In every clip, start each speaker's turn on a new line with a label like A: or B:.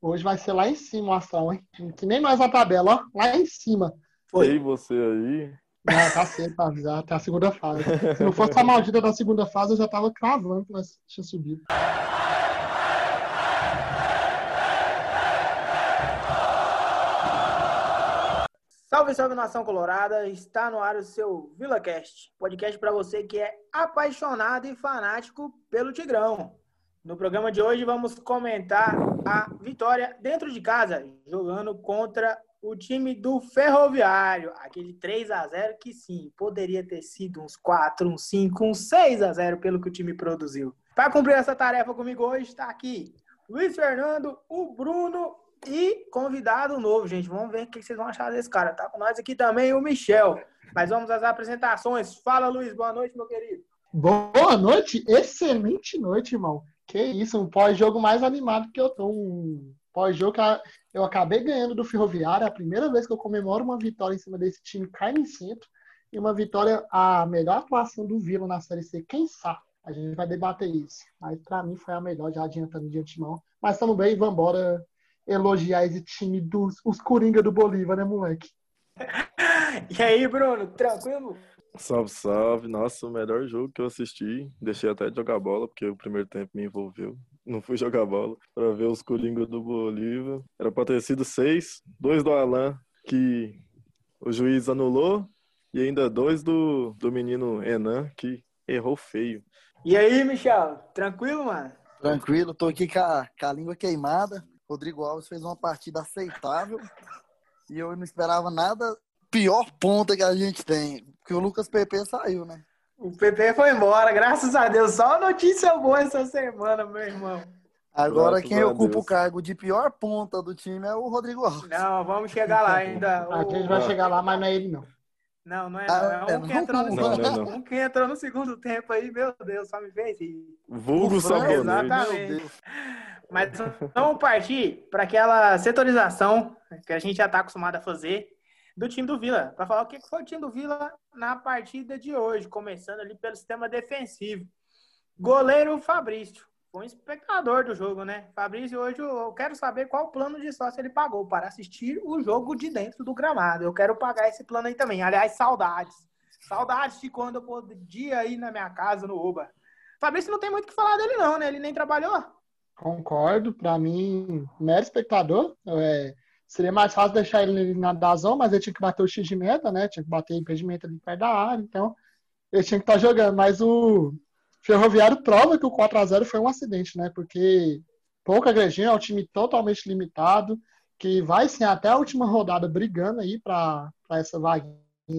A: Hoje vai ser lá em cima o astral, hein? Que nem nós na tabela, ó. Lá em cima.
B: Foi. E você aí?
A: Não, tá cedo pra avisar, até a segunda fase. Se não fosse a maldita da segunda fase, eu já tava cravando que nós tinha subido.
C: Salve, salve nação colorada! Está no ar o seu VilaCast, podcast para você que é apaixonado e fanático pelo Tigrão. No programa de hoje vamos comentar a vitória dentro de casa, jogando contra o time do Ferroviário, aquele 3 a 0 que sim, poderia ter sido uns 4, uns 5, uns 6 a 0 pelo que o time produziu. Para cumprir essa tarefa comigo hoje está aqui Luiz Fernando, o Bruno e convidado novo, gente. Vamos ver o que vocês vão achar desse cara. Tá com nós aqui também o Michel. Mas vamos às apresentações. Fala, Luiz. Boa noite, meu querido.
A: Boa noite. Excelente noite, irmão. Que isso, um pós-jogo mais animado que eu tô. Um pós-jogo que eu acabei ganhando do Ferroviário. É a primeira vez que eu comemoro uma vitória em cima desse time carnicento. E uma vitória, a melhor atuação do Vila na Série C. Quem sabe? A gente vai debater isso. Mas para mim foi a melhor, já adiantando de antemão. Mas estamos bem, vamos embora elogiar esse time dos os Coringa do Bolívar, né, moleque?
C: e aí, Bruno, tranquilo?
B: Salve, salve. Nossa, o melhor jogo que eu assisti. Deixei até de jogar bola, porque o primeiro tempo me envolveu. Não fui jogar bola para ver os Coringa do Bolívar. Era para ter sido seis, dois do Alan, que o juiz anulou, e ainda dois do, do menino Enan, que errou feio.
C: E aí, Michel? Tranquilo, mano?
D: Tranquilo, tô aqui com a, com a língua queimada. Rodrigo Alves fez uma partida aceitável e eu não esperava nada pior ponta que a gente tem, porque o Lucas PP saiu, né?
C: O PP foi embora, graças a Deus. Só notícia boa essa semana, meu irmão.
D: Agora graças quem ocupa Deus. o cargo de pior ponta do time é o Rodrigo Alves.
C: Não, vamos chegar lá ainda.
A: A gente vai chegar lá, mas não é ele não.
C: Não, não é, ah, não. É um, é, que entrou no segundo, não, não, um que entrou no segundo tempo aí, meu Deus, só me fez rir.
B: Vulgo sabonete.
C: Exatamente. Mas vamos partir para aquela setorização que a gente já está acostumado a fazer do time do Vila, para falar o que foi o time do Vila na partida de hoje, começando ali pelo sistema defensivo. Goleiro Fabrício foi um espectador do jogo, né? Fabrício, hoje eu quero saber qual plano de sócio ele pagou para assistir o jogo de dentro do gramado. Eu quero pagar esse plano aí também. Aliás, saudades. Saudades de quando eu podia ir na minha casa no Uba. Fabrício não tem muito o que falar dele, não, né? Ele nem trabalhou.
A: Concordo. Para mim, mero espectador. É, seria mais fácil deixar ele na Dazão, mas ele tinha que bater o X de meta, né? Tinha que bater impedimento ali perto da área. Então, ele tinha que estar tá jogando. Mas o, Ferroviário prova que o 4 a 0 foi um acidente, né? Porque pouca agressão, é um time totalmente limitado, que vai sim até a última rodada brigando aí para essa vaguinha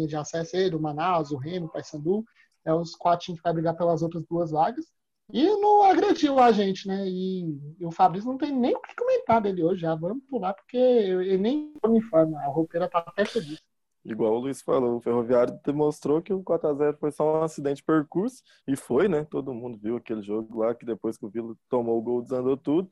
A: de acesso aí do Manaus, o Remo, o Paysandu. É os quatro times que vai brigar pelas outras duas vagas. E não agrediu a gente, né? E, e, o Fabrício não tem nem o que comentar dele hoje. Já vamos pular, porque ele nem uniforme. A roupeira tá até feliz.
B: Igual o Luiz falou, o Ferroviário demonstrou que o 4x0 foi só um acidente de percurso, e foi, né? Todo mundo viu aquele jogo lá, que depois que o Vila tomou o gol, desandou tudo.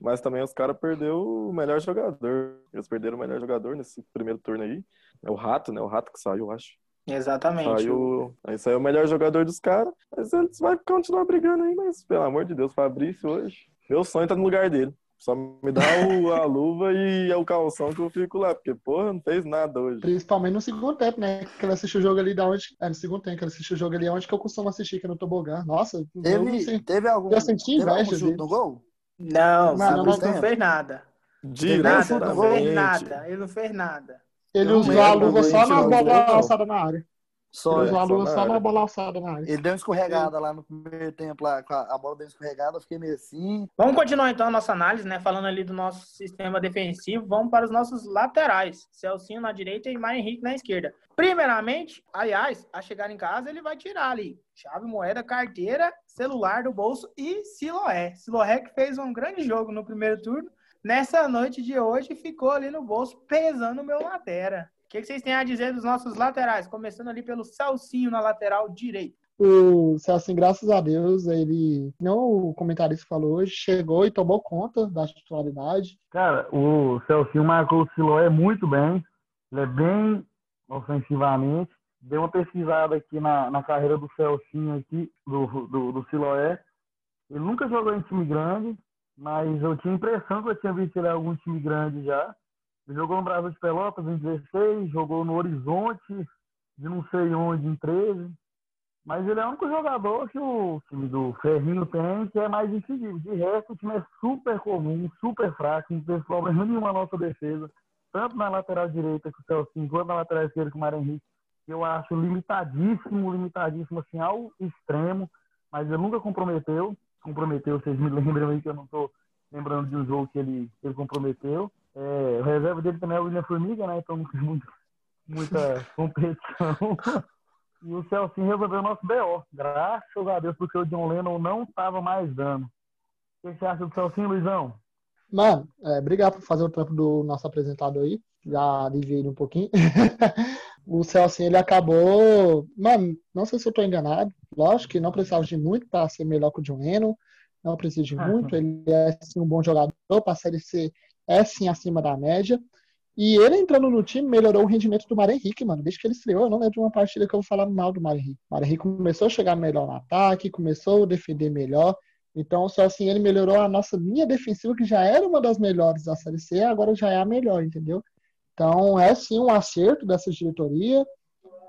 B: Mas também os caras perderam o melhor jogador. Eles perderam o melhor jogador nesse primeiro turno aí. É o Rato, né? O Rato que saiu, eu acho.
C: Exatamente.
B: Saiu, aí saiu o melhor jogador dos caras. Mas eles vão continuar brigando aí, mas pelo amor de Deus, Fabrício hoje. Meu sonho tá no lugar dele. Só me dá o, a luva e o calção que eu fico lá, porque, porra, não fez nada hoje.
A: Principalmente no segundo tempo, né? Que ele assistiu o jogo ali da onde. É, no segundo tempo, que ele assistiu o jogo ali onde que eu costumo assistir, que é no Tobogã. Nossa,
D: teve, eu teve algum.
A: Eu senti inveja. Teve
D: no gol?
C: Não, não, não, não fez nada. Nada, não fez nada. Ele não fez nada.
A: Ele usou a luva só na bola alçada na área. Só, é, só, só na bola alçada na área.
D: Ele deu uma escorregada lá no primeiro tempo, lá, a bola deu uma escorregada, eu fiquei meio assim.
C: Vamos continuar então a nossa análise, né? Falando ali do nosso sistema defensivo, vamos para os nossos laterais. Celcinho na direita e Mário Henrique na esquerda. Primeiramente, aliás, a chegar em casa, ele vai tirar ali chave, moeda, carteira, celular do bolso e Siloé. Siloé que fez um grande jogo no primeiro turno. Nessa noite de hoje, ficou ali no bolso, pesando o meu lateral. O que, vocês têm a dizer dos nossos laterais? Começando ali pelo Celcinho na lateral direita.
A: O Celcinho, graças a Deus, ele, não o comentarista falou hoje, chegou e tomou conta da titularidade.
E: Cara, o Celcinho marcou o Siloé muito bem. Ele é bem ofensivamente. Deu uma pesquisada aqui na, na carreira do Celcinho aqui, do, do, do Siloé. Ele nunca jogou em time grande, mas eu tinha a impressão que eu tinha visto ele em algum time grande já. Ele jogou no Brasil de Pelotas em 16, jogou no Horizonte, de não sei onde, em 13. Mas ele é o único jogador que o time do Ferrinho tem que é mais incisivo. De resto, o time é super comum, super fraco, não teve problema nenhum na nossa defesa. Tanto na lateral direita com o Celcinho, quanto na lateral esquerda com o Mário Henrique. Eu acho limitadíssimo, limitadíssimo, assim, ao extremo. Mas ele nunca comprometeu. Comprometeu, vocês me lembram aí que eu não estou lembrando de um jogo que ele, ele comprometeu. É, o reserva dele também é o William Formiga, né? Então não tem muito, muita competição. E o Celcinho resolveu o nosso BO. Graças a Deus, porque o John Lennon não estava mais dando. O que você acha do Celcinho, Luizão?
A: Mano, é, obrigado por fazer o trampo do nosso apresentador aí. Já aliviei ele um pouquinho. O Celcinho, ele acabou. Mano, não sei se eu tô enganado. Lógico que não precisava de muito para ser melhor que o John Lennon. Não precisa de muito. Ele é sim um bom jogador. Para a série C é sim acima da média. E ele entrando no time melhorou o rendimento do Mário Henrique, mano. Desde que ele estreou, eu não lembro de uma partida que eu vou falar mal do Mário Henrique. O Mário Henrique começou a chegar melhor no ataque, começou a defender melhor. Então, só assim, ele melhorou a nossa linha defensiva, que já era uma das melhores da Série C, agora já é a melhor, entendeu? Então, é sim um acerto dessa diretoria.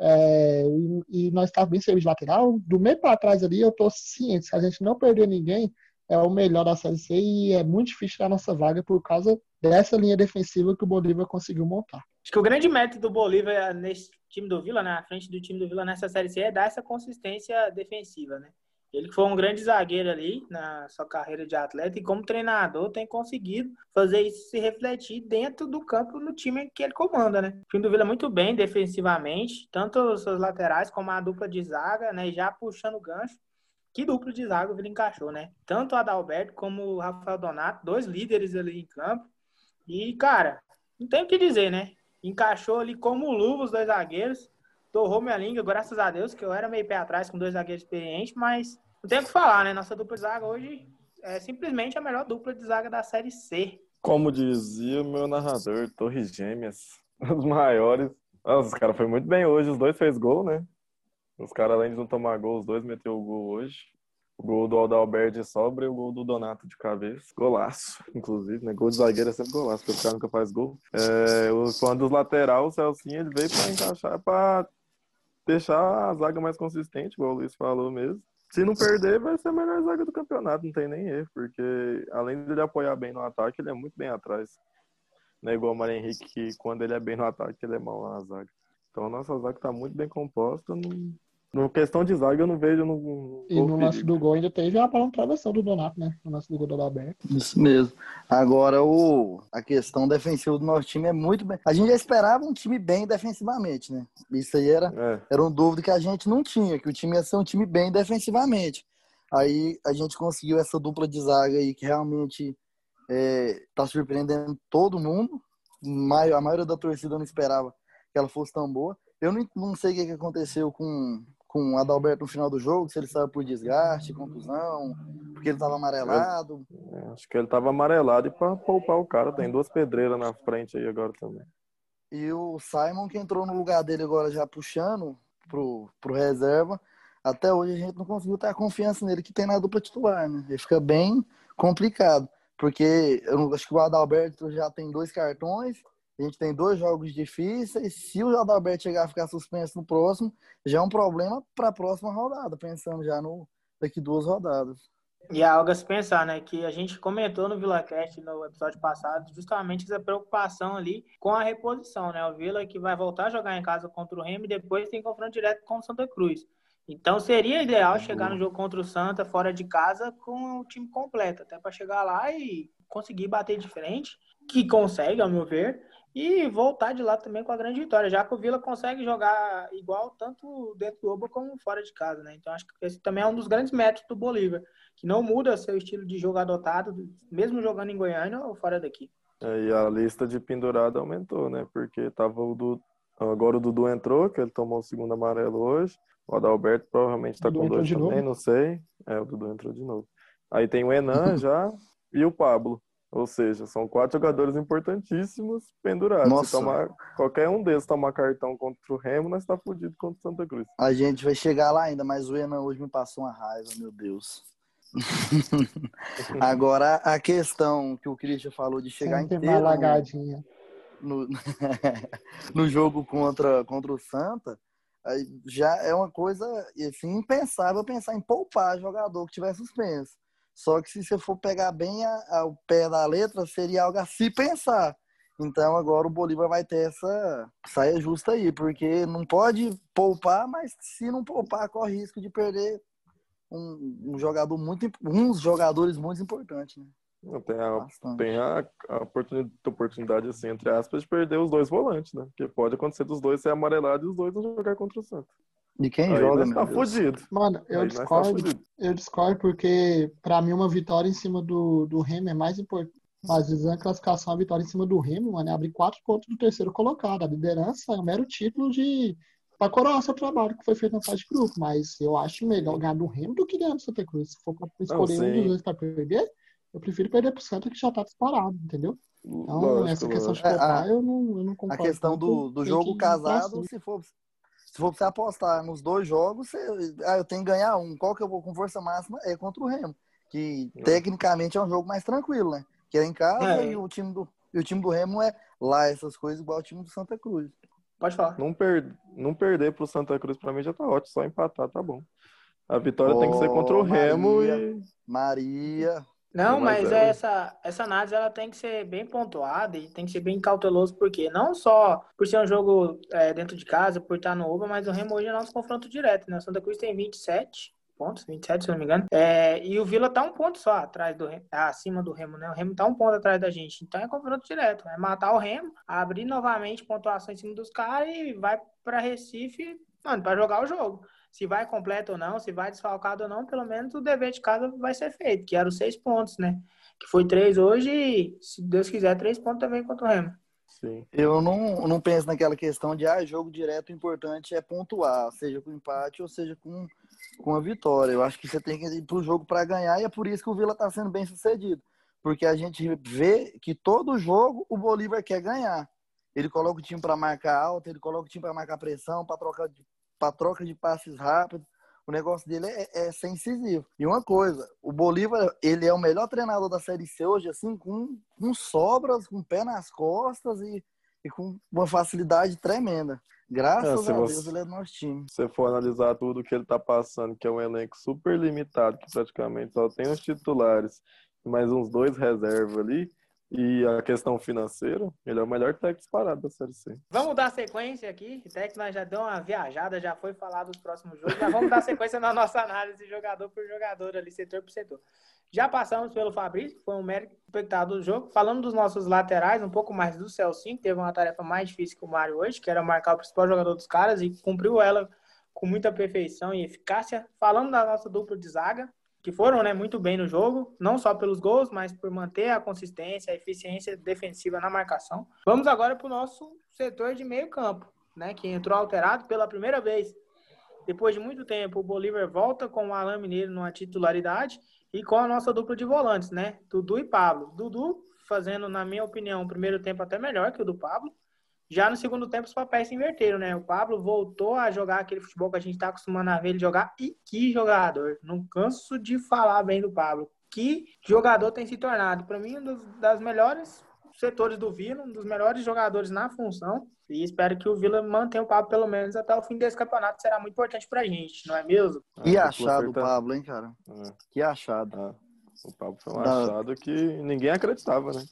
A: É, e, e, nós estávamos bem servidos de lateral. Do meio para trás ali, eu estou ciente. Se a gente não perder ninguém, é o melhor da Série C e é muito difícil tirar nossa vaga por causa dessa linha defensiva que o Bolívar conseguiu montar.
C: Acho que o grande mérito do Bolívar nesse time do Vila, né, na frente do time do Vila nessa Série C, é dar essa consistência defensiva, né? Ele foi um grande zagueiro ali na sua carreira de atleta e como treinador tem conseguido fazer isso se refletir dentro do campo no time que ele comanda, né? O do Vila muito bem defensivamente, tanto os seus laterais como a dupla de zaga, né? Já puxando o gancho que duplo de zaga o Vila encaixou, né? Tanto o Adalberto como o Rafael Donato, dois líderes ali em campo. E, cara, não tem o que dizer, né? Encaixou ali como luva os dois zagueiros. Torrou minha língua, graças a Deus, que eu era meio pé atrás com dois zagueiros experientes, mas não tem o que falar, né? Nossa dupla de zaga hoje é simplesmente a melhor dupla de zaga da Série C.
B: Como dizia meu narrador, Torres Gêmeas, os maiores. Nossa, os caras foi muito bem hoje, os dois fez gol, né? Os caras, além de não tomar gol, os dois meteu o gol hoje. O gol do Aldalberto de sobra e o gol do Donato de cabeça. Golaço, inclusive, né? Gol de zagueiro é sempre golaço, porque o cara nunca faz gol. É, o quando dos lateral, o Celcinho, ele veio para encaixar, para deixar a zaga mais consistente, igual o Luiz falou mesmo. Se não perder, vai ser a melhor zaga do campeonato, não tem nem erro, porque além de ele apoiar bem no ataque, ele é muito bem atrás. Não é igual o Mário Henrique, que quando ele é bem no ataque, ele é mal na zaga. Então a nossa zaga está muito bem composta, não, no questão de zaga, eu não vejo. No,
A: e no lance do gol ainda teve a bola travessão do Donato, né? No lance do gol do Alberto.
D: Isso mesmo. Agora, o, a questão defensiva do nosso time é muito bem. A gente já esperava um time bem defensivamente, né? Isso aí era, é. era um dúvida que a gente não tinha, que o time ia ser um time bem defensivamente. Aí a gente conseguiu essa dupla de zaga aí que realmente é, tá surpreendendo todo mundo. A maioria da torcida não esperava que ela fosse tão boa. Eu não, não sei o que aconteceu com, com o Adalberto no final do jogo, se ele saiu por desgaste, contusão, porque ele estava amarelado.
B: É, acho que ele estava amarelado e para poupar o cara, tem duas pedreiras na frente aí agora também.
D: E o Simon que entrou no lugar dele agora já puxando pro, pro reserva, até hoje a gente não conseguiu ter a confiança nele que tem na dupla titular, né? Ele fica bem complicado, porque eu acho que o Adalberto já tem dois cartões, a gente tem dois jogos difíceis. Se o Adalberto chegar a ficar suspenso no próximo, já é um problema para a próxima rodada, pensando já no daqui duas rodadas.
C: E é algo a se pensar, né? Que a gente comentou no VilaCast no episódio passado, justamente essa preocupação ali com a reposição, né? O Vila que vai voltar a jogar em casa contra o Remo e depois tem confronto direto com o Santa Cruz. Então seria ideal chegar no jogo contra o Santa fora de casa com o time completo, até para chegar lá e conseguir bater de frente, que consegue, ao meu ver, e voltar de lá também com a grande vitória, já que o Vila consegue jogar igual tanto dentro do Oba como fora de casa, né? Então acho que esse também é um dos grandes métodos do Bolívar, que não muda seu estilo de jogo adotado, mesmo jogando em Goiânia ou fora daqui.
B: É, e a lista de pendurada aumentou, né? Porque tava o do agora o Dudu entrou, que ele tomou o segundo amarelo hoje. O Adalberto provavelmente está com dois também, novo. não sei. É, o Dudu entrou de novo. Aí tem o Enan já e o Pablo. Ou seja, são quatro jogadores importantíssimos pendurados. Nossa. Se tomar, qualquer um deles tomar cartão contra o Remo, nós está fudido contra o Santa Cruz.
D: A gente vai chegar lá ainda, mas o Enan hoje me passou uma raiva, meu Deus. Agora, a questão que o Christian falou de chegar
A: Sempre
D: inteiro
A: lagadinha.
D: no, no jogo contra, contra o Santa, já é uma coisa assim, impensável pensar em poupar jogador que tiver suspenso. Só que se você for pegar bem ao pé da letra, seria algo a se pensar. Então agora o Bolívar vai ter essa saia justa aí, porque não pode poupar, mas se não poupar, corre risco de perder um, um jogador muito, uns jogadores muito importantes, né?
B: Tem, a, tem a, a oportunidade, oportunidade, assim, entre aspas, de perder os dois volantes, né? Porque pode acontecer dos dois ser amarelado e os dois não jogar contra o Santos.
D: De quem Aí joga,
B: tá fudido.
A: Mano, eu Aí tá discordo. Tá eu discordo porque, pra mim, uma vitória em cima do, do Remo é mais importante. Às vezes a classificação, a vitória em cima do Remo, mano, é abrir quatro pontos do terceiro colocado. A liderança é um mero título de para coroar seu trabalho que foi feito na fase de grupo, mas eu acho melhor ganhar do Remo do que ganhar do Santa Cruz. Se for para escolher não, um dos dois para perder, eu prefiro perder pro Santa que já tá disparado, entendeu? Então, lógico, essa questão de poupar, é, eu, não, eu não concordo.
D: A questão do, do jogo casado, se for, se for você apostar nos dois jogos, você, ah, eu tenho que ganhar um. Qual que eu vou com força máxima? É contra o Remo. Que é. tecnicamente é um jogo mais tranquilo, né? Que é em casa é. e o time do, e o time do Remo é lá, essas coisas, igual o time do Santa Cruz.
C: Pode falar.
B: Não, per, não perder pro Santa Cruz pra mim já tá ótimo, só empatar tá bom. A vitória oh, tem que ser contra o Maria, Remo e.
D: Maria.
C: Não, mas é essa, essa análise ela tem que ser bem pontuada e tem que ser bem cauteloso, porque não só por ser um jogo é, dentro de casa, por estar no UBA, mas o Remo hoje é nosso confronto direto, né? O Santa Cruz tem 27 pontos, 27, se não me engano. É, e o Vila tá um ponto só atrás do Remo, acima do Remo, né? O Remo tá um ponto atrás da gente. Então é confronto direto. É matar o Remo, abrir novamente pontuação em cima dos caras e vai para Recife, mano, para jogar o jogo se vai completo ou não, se vai desfalcado ou não, pelo menos o dever de casa vai ser feito, que eram seis pontos, né? Que foi três hoje e, se Deus quiser, três pontos também contra o Remo.
D: Sim. Eu não, não penso naquela questão de ah, jogo direto, o importante é pontuar, seja com empate ou seja com, com a vitória. Eu acho que você tem que ir para o jogo para ganhar e é por isso que o Vila está sendo bem sucedido. Porque a gente vê que todo jogo o Bolívar quer ganhar. Ele coloca o time para marcar alta, ele coloca o time para marcar pressão, para trocar de para troca de passes rápidos. O negócio dele é, é, ser incisivo. E uma coisa, o Bolívar, ele é o melhor treinador da Série C hoje, assim, com, com sobras, com pé nas costas e, e com uma facilidade tremenda. Graças é, a Deus ele é do nosso time.
B: Se você for analisar tudo que ele tá passando, que é um elenco super limitado, que praticamente só tem os titulares e mais uns dois reservas ali, e a questão financeira, ele é o melhor técnico disparado da Série C.
C: Vamos dar sequência aqui. O técnico já deu uma viajada, já foi falar dos próximos jogos, mas vamos dar sequência na nossa análise jogador por jogador ali, setor por setor. Já passamos pelo Fabrício, que foi um mérito espectador do jogo. Falando dos nossos laterais, um pouco mais do Celcinho, que teve uma tarefa mais difícil que o Mário hoje, que era marcar o principal jogador dos caras e cumpriu ela com muita perfeição e eficácia. Falando da nossa dupla de zaga, que foram né, muito bem no jogo, não só pelos gols, mas por manter a consistência, a eficiência defensiva na marcação. Vamos agora para o nosso setor de meio campo, né, que entrou alterado pela primeira vez. Depois de muito tempo, o Bolívar volta com o Alain Mineiro numa titularidade e com a nossa dupla de volantes, né? Dudu e Pablo. Dudu fazendo, na minha opinião, o primeiro tempo até melhor que o do Pablo. Já no segundo tempo, os papéis se inverteram, né? O Pablo voltou a jogar aquele futebol que a gente está acostumando a ver ele jogar. E que jogador! Não canso de falar bem do Pablo. Que jogador tem se tornado. Para mim, um dos das melhores setores do Vila, um dos melhores jogadores na função. E espero que o Vila mantenha o Pablo pelo menos até o fim desse campeonato. Será muito importante pra gente, não é mesmo?
D: Que achado o Pablo, hein, cara? É. Que achado.
B: É. O Pablo foi um achado que ninguém acreditava, né?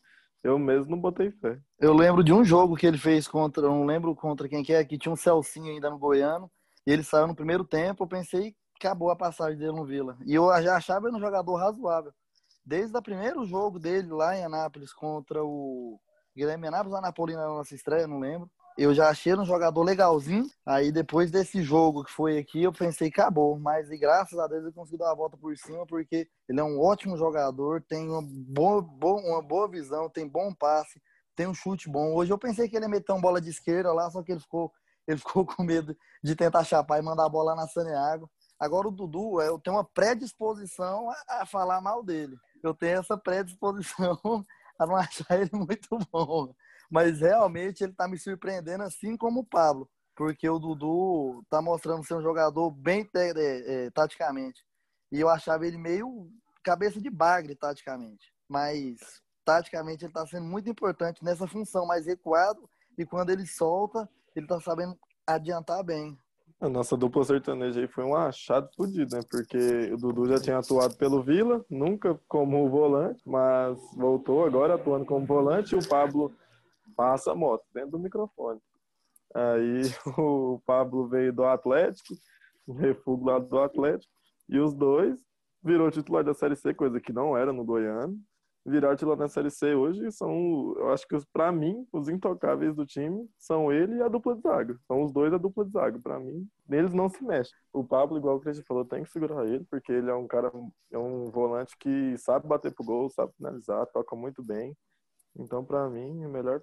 B: Eu mesmo não botei fé.
D: Eu lembro de um jogo que ele fez contra, não lembro contra quem que é, que tinha um Celcinho ainda no Goiano, e ele saiu no primeiro tempo, eu pensei acabou a passagem dele no Vila. E eu já achava ele um jogador razoável. Desde o primeiro jogo dele lá em Anápolis contra o Guilherme Anápolis, a Napolina na nossa estreia, não lembro eu já achei um jogador legalzinho. Aí depois desse jogo que foi aqui, eu pensei, acabou. Mas graças a Deus ele conseguiu dar a volta por cima, porque ele é um ótimo jogador, tem uma boa, boa, uma boa visão, tem bom passe, tem um chute bom. Hoje eu pensei que ele ia meter uma bola de esquerda lá, só que ele ficou, ele ficou com medo de tentar chapar e mandar a bola na Saneago. Agora o Dudu, eu tenho uma predisposição a, a falar mal dele. Eu tenho essa predisposição a não achar ele muito bom mas realmente ele está me surpreendendo, assim como o Pablo, porque o Dudu está mostrando ser um jogador bem é, é, taticamente. E eu achava ele meio cabeça de bagre, taticamente. Mas, taticamente, ele está sendo muito importante nessa função mais recuado. E quando ele solta, ele está sabendo adiantar bem.
B: A nossa dupla sertaneja aí foi um achado fodido, né? Porque o Dudu já tinha atuado pelo Vila, nunca como volante, mas voltou agora atuando como volante o Pablo passa a moto dentro do microfone. Aí o Pablo veio do Atlético, refúgio lá do Atlético, e os dois virou titular da Série C, coisa que não era no Goiano. Virar titular da Série C hoje são, eu acho que para mim, os intocáveis do time são ele e a dupla de zaga. São os dois a dupla de zaga. Para mim, neles não se mexe. O Pablo, igual o Cristian falou, tem que segurar ele, porque ele é um cara, é um volante que sabe bater pro gol, sabe finalizar, toca muito bem. Então, para mim, o melhor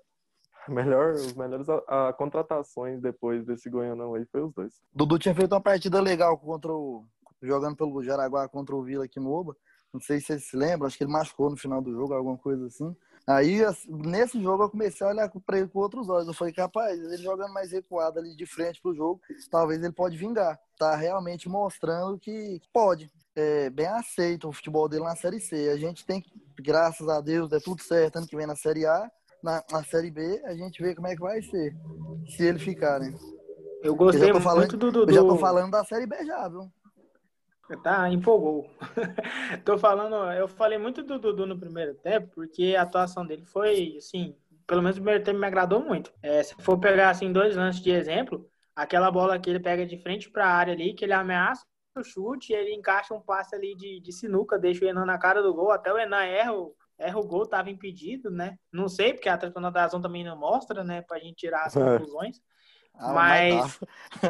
B: melhor, os melhores a, a, contratações depois desse Goianão aí foi os dois.
D: Dudu tinha feito uma partida legal contra o. jogando pelo Jaraguá contra o Vila aqui no Oba. Não sei se vocês se lembram, acho que ele machucou no final do jogo, alguma coisa assim. Aí, nesse jogo, eu comecei a olhar para ele com outros olhos. Eu falei, capaz, ele jogando mais recuado ali de frente pro jogo, talvez ele pode vingar. Tá realmente mostrando que pode. É bem aceito o futebol dele na Série C. A gente tem que, graças a Deus, é tudo certo ano que vem na Série A na, na Série B, a gente vê como é que vai ser. Se ele ficar, né?
C: Eu gostei eu falando, muito do Dudu.
D: Eu já tô falando da Série B já, viu?
C: Tá, empolgou. tô falando, eu falei muito do Dudu no primeiro tempo, porque a atuação dele foi, assim, pelo menos no primeiro tempo me agradou muito. É, se for pegar, assim, dois lances de exemplo, aquela bola que ele pega de frente para a área ali, que ele ameaça o chute, ele encaixa um passe ali de, de sinuca, deixa o Enan na cara do gol, até o Enan erra o, erra o gol, estava impedido, né? Não sei, porque a Tribuna da Azul também não mostra, né? Pra gente tirar as é. conclusões. Ah, mas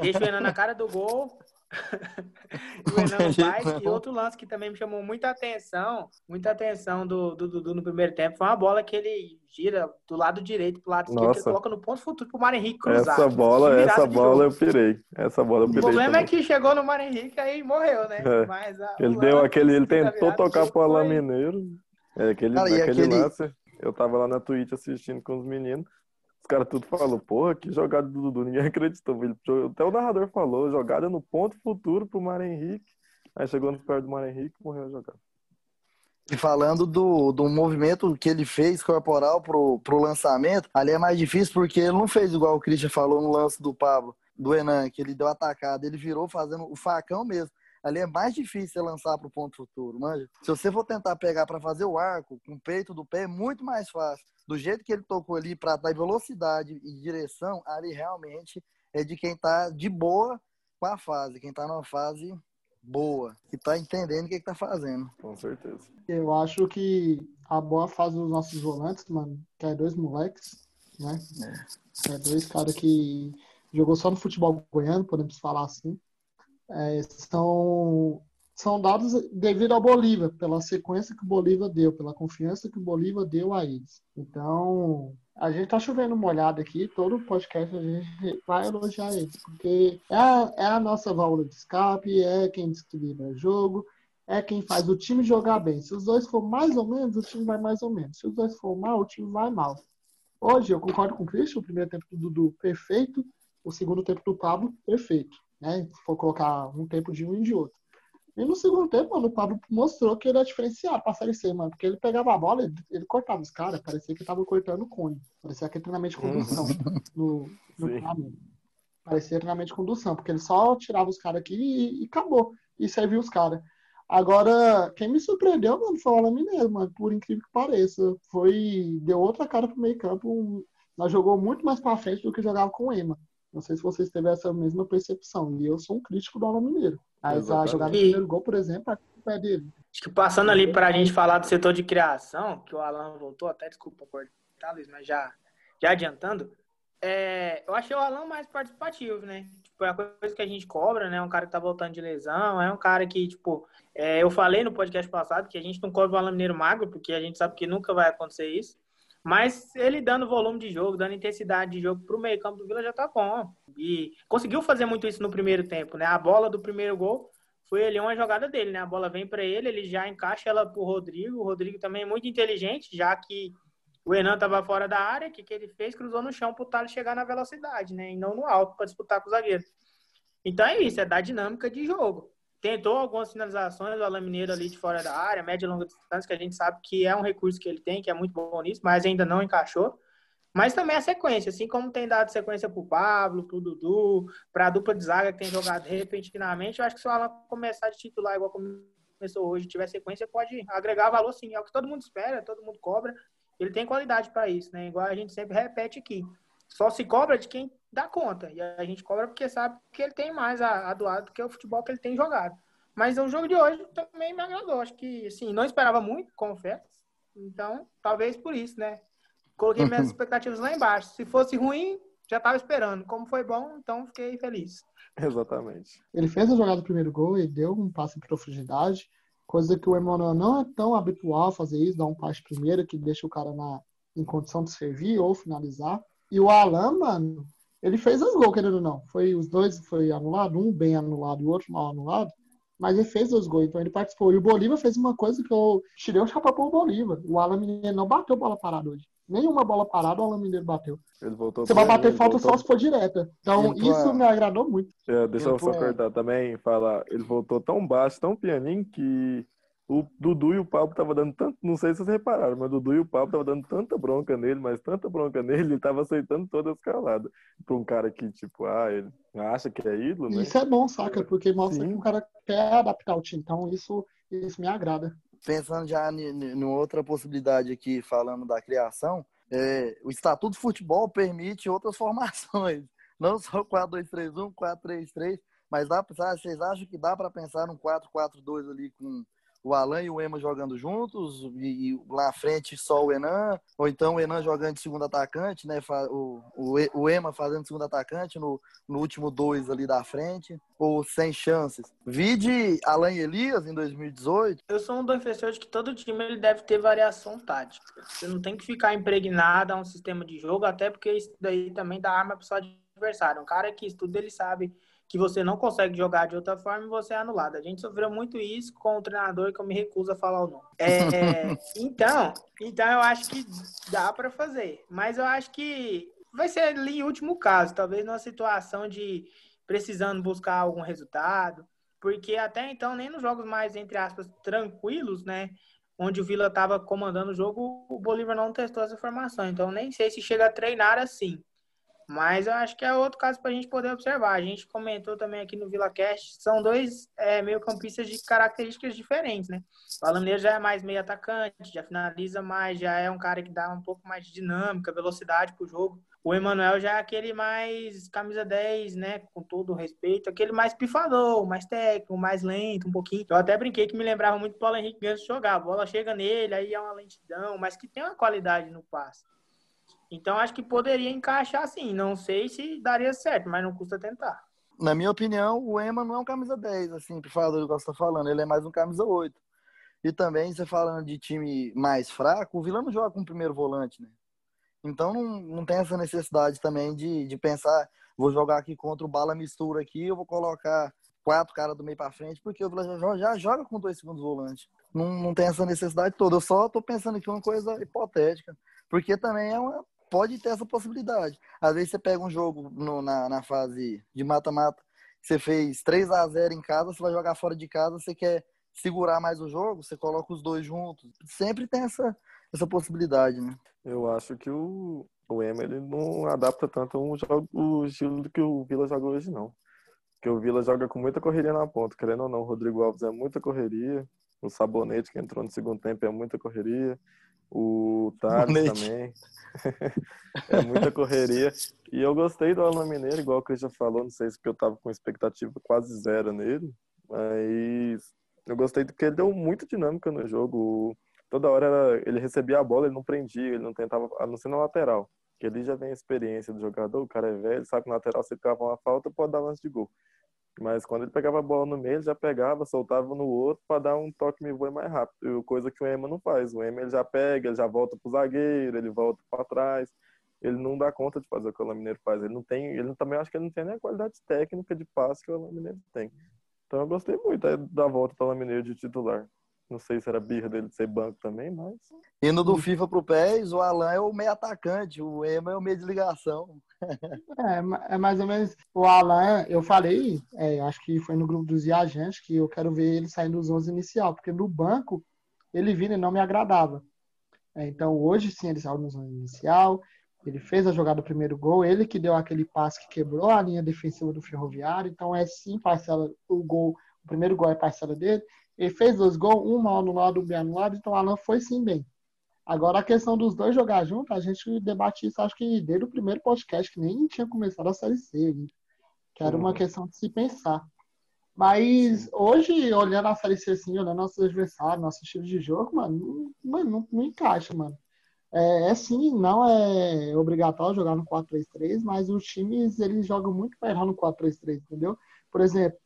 C: deixa o Enan na cara do gol. o Enan faz. E outro lance que também me chamou muita atenção, muita atenção do Dudu no primeiro tempo, foi uma bola que ele gira do lado direito pro lado esquerdo, ele coloca no ponto futuro pro Mário Henrique cruzar.
B: Essa bola, essa bola eu pirei. Essa bola eu pirei.
C: O problema também. é que chegou no Mário Henrique aí morreu, né?
B: É. Mas a, ele deu aquele, ele tentou tocar pro Alain Mineiro. É, aquele, Cara, aquele, aquele lance, eu tava lá na Twitch assistindo com os meninos. Os caras tudo falou, porra, que jogada do Dudu, ninguém acreditou. Até o narrador falou, jogada no ponto futuro pro Mário Henrique. Aí chegou no perto do Mário Henrique e morreu a jogada.
D: E falando do, do movimento que ele fez corporal pro, pro lançamento, ali é mais difícil porque ele não fez igual o Christian falou no lance do Pablo, do Enan, que ele deu atacada. Ele virou fazendo o facão mesmo ali é mais difícil você lançar para o ponto futuro, manja. Se você for tentar pegar para fazer o arco com o peito do pé, é muito mais fácil. Do jeito que ele tocou ali para dar velocidade e direção, ali realmente é de quem está de boa com a fase, quem está numa fase boa, que está entendendo o que está fazendo.
B: Com certeza.
A: Eu acho que a boa fase dos nossos volantes, mano, que é dois moleques, né? É, é dois caras que jogou só no futebol goiano, podemos falar assim é, são, são dados devido ao Bolívar, pela sequência que o Bolívar deu, pela confiança que o Bolívar deu a eles. Então, a gente tá chovendo molhado aqui, todo podcast a gente vai elogiar eles, porque é a, é a nossa válvula de escape, é quem desequilibra o jogo, é quem faz o time jogar bem. Se os dois for mais ou menos, o time vai mais ou menos. Se os dois for mal, o time vai mal. Hoje, eu concordo com o Christian, o primeiro tempo do Dudu, perfeito. O segundo tempo do Pablo, perfeito né? For colocar um tempo de um e de outro. E no segundo tempo, mano, o Pablo mostrou que ele é diferenciado pra Série C, mano. Porque ele pegava a bola, ele, ele cortava os caras, parecia que tava cortando o cone. Parecia que treinamento de condução no, no Parecia treinamento de condução, porque ele só tirava os caras aqui e, e, acabou. E servia os caras. Agora, quem me surpreendeu, mano, foi o Alan Mineiro, mano, por incrível que pareça. Foi. Deu outra cara pro meio campo. Um, nós jogou muito mais pra frente do que jogava com o Ema. Não sei se vocês teve essa mesma percepção. E eu sou um crítico do Alan Mineiro. Mas a jogada do primeiro gol, por exemplo, a culpa é dele.
C: Acho que passando ali para a gente falar do setor de criação, que o Alan voltou, até desculpa cortar, Luiz, mas já, já adiantando, é, eu achei o Alan mais participativo, né? Tipo, é a coisa que a gente cobra, né? Um cara que tá voltando de lesão, é um cara que, tipo, é, eu falei no podcast passado que a gente não cobra o Alan Mineiro magro, porque a gente sabe que nunca vai acontecer isso. Mas ele dando volume de jogo, dando intensidade de jogo para o meio campo do Vila já tá bom. E conseguiu fazer muito isso no primeiro tempo, né? A bola do primeiro gol foi ali uma jogada dele, né? A bola vem para ele, ele já encaixa ela pro Rodrigo. O Rodrigo também é muito inteligente, já que o Enan estava fora da área, o que, que ele fez? Cruzou no chão pro Thales chegar na velocidade, né? E não no alto para disputar com o zagueiro. Então é isso, é da dinâmica de jogo. Tentou algumas finalizações do Alain Mineiro ali de fora da área, média e longa distância, que a gente sabe que é um recurso que ele tem, que é muito bom nisso, mas ainda não encaixou. Mas também a sequência, assim como tem dado sequência para o Pablo, para o Dudu, para a dupla de zaga que tem jogado repentinamente, eu acho que se o Alan começar de titular igual começou hoje, tiver sequência, pode agregar valor sim. É o que todo mundo espera, todo mundo cobra. Ele tem qualidade para isso, né? Igual a gente sempre repete aqui. Só se cobra de quem dá conta. E a gente cobra porque sabe que ele tem mais a, a doar do que o futebol que ele tem jogado. Mas o jogo de hoje também me agradou. Acho que, assim, não esperava muito, confesso. Então, talvez por isso, né? Coloquei minhas expectativas lá embaixo. Se fosse ruim, já estava esperando. Como foi bom, então fiquei feliz.
B: Exatamente.
A: Ele fez a jogada do primeiro gol e deu um passe em profundidade, coisa que o Emmanuel não é tão habitual fazer isso, dar um passe primeiro que deixa o cara na, em condição de servir ou finalizar. E o Alan, mano, ele fez as gols, querendo ou não. Foi, os dois foi anulado, um bem anulado e o outro mal anulado. Mas ele fez os gols, então ele participou. E o Bolívar fez uma coisa que eu tirei o chapéu pro Bolívar. O Alan Mineiro não bateu bola parada hoje. Nenhuma bola parada o Alan Mineiro bateu.
B: Ele voltou
A: Você vai bater falta voltou... só se for direta. Então isso me agradou muito.
B: É, deixa eu só cortar também falar. Ele voltou tão baixo, tão pianinho, que o Dudu e o Pablo tava dando tanto, não sei se vocês repararam, mas o Dudu e o Pablo tava dando tanta bronca nele, mas tanta bronca nele, ele tava aceitando toda a escalada. Pra um cara que, tipo, ah, ele acha que é ídolo, né?
A: Isso é bom, saca? Porque mostra Sim. que o cara quer adaptar o time. Então isso, isso me agrada.
D: Pensando já em outra possibilidade aqui, falando da criação, é, o Estatuto de Futebol permite outras formações. Não só 4-2-3-1, 4-3-3, mas dá, vocês acham que dá para pensar num 4-4-2 ali com o Alan e o Ema jogando juntos, e, e, lá à frente só o Enan, ou então o Enan jogando de segundo atacante, né? O, o, o Ema fazendo segundo atacante no, no último dois ali da frente, ou sem chances. Vide Alan e Elias em 2018.
C: Eu sou um defensor de que todo time ele deve ter variação tática. Você não tem que ficar impregnado a um sistema de jogo, até porque isso daí também dá arma para o adversário. Um cara que estuda, ele sabe que você não consegue jogar de outra forma e você é anulado. A gente sofreu muito isso com o treinador que eu me recuso a falar o nome. É, então, então eu acho que dá para fazer, mas eu acho que vai ser ali em último caso, talvez numa situação de precisando buscar algum resultado, porque até então nem nos jogos mais entre aspas tranquilos, né, onde o Vila estava comandando o jogo, o Bolívar não testou essa formação. Então nem sei se chega a treinar assim. Mas eu acho que é outro caso para a gente poder observar. A gente comentou também aqui no VilaCast, são dois é, meio-campistas de características diferentes, né? O Alaneiro já é mais meio atacante, já finaliza mais, já é um cara que dá um pouco mais de dinâmica, velocidade para o jogo. O Emanuel já é aquele mais camisa 10, né? Com todo o respeito, aquele mais pifador, mais técnico, mais lento, um pouquinho. Eu até brinquei que me lembrava muito do Paulo Henrique Ganso jogar. A bola chega nele, aí é uma lentidão, mas que tem uma qualidade no passe. Então acho que poderia encaixar sim. Não sei se daria certo, mas não custa tentar.
D: Na minha opinião, o Ema não é um camisa 10, assim, falar do que você está falando. Ele é mais um camisa 8. E também, você falando de time mais fraco, o Vila não joga com o primeiro volante, né? Então não, não tem essa necessidade também de, de pensar, vou jogar aqui contra o Bala Mistura aqui, eu vou colocar quatro caras do meio para frente, porque o Vila já, já joga com dois segundos volantes. Não, não tem essa necessidade toda. Eu só estou pensando aqui uma coisa hipotética, porque também é uma pode ter essa possibilidade. Às vezes você pega um jogo no, na, na fase de mata-mata, você fez 3 a 0 em casa, você vai jogar fora de casa, você quer segurar mais o jogo, você coloca os dois juntos. Sempre tem essa, essa possibilidade, né?
B: Eu acho que o, o Emer ele não adapta tanto o, jogo, o estilo que o Vila joga hoje, não. Porque o Vila joga com muita correria na ponta, querendo ou não. O Rodrigo Alves é muita correria. O Sabonete, que entrou no segundo tempo, é muita correria. O Thales também. é muita correria. E eu gostei do Alan Mineiro, igual o Christian falou, não sei se porque eu tava com expectativa quase zero nele, mas eu gostei porque ele deu muita dinâmica no jogo. Toda hora ele recebia a bola, ele não prendia, ele não tentava, a não ser na lateral. Que ele já tem experiência do jogador, o cara é velho, sabe que na lateral se ficava uma falta, pode dar lance de gol. Mas quando ele pegava a bola no meio, ele já pegava, soltava no outro para dar um toque me voe mais rápido. Coisa que o Ema não faz. O Ema ele já pega, ele já volta pro zagueiro, ele volta para trás. Ele não dá conta de fazer o que o Mineiro faz. Ele não tem, ele também acho que ele não tem nem a qualidade técnica de passe que o Mineiro tem. Então eu gostei muito da volta do Mineiro de titular. Não sei se era birra dele de ser banco também, mas.
D: Indo do FIFA pro PES, o Alan é o meio atacante, o Ema é o meio de ligação.
A: É, é mais ou menos. O Alan, eu falei, é, acho que foi no grupo dos viajantes, que eu quero ver ele saindo dos 11 inicial, porque no banco ele vindo e não me agradava. É, então hoje sim ele saiu nos 11 inicial, ele fez a jogada do primeiro gol, ele que deu aquele passe que quebrou a linha defensiva do Ferroviário, então é sim parcela, o gol, o primeiro gol é parcela dele. Ele fez dois gols, um mal anulado, um bem anulado, então o Alan foi sim bem. Agora a questão dos dois jogar juntos, a gente debate isso, acho que desde o primeiro podcast, que nem tinha começado a Série C, que era uma uhum. questão de se pensar. Mas hoje, olhando a Série C assim, olhando nossos adversários, nosso estilo de jogo, mano, não, não, não encaixa, mano. É, é sim, não é obrigatório jogar no 4-3-3, mas os times eles jogam muito melhor no 4-3-3, entendeu? Por exemplo,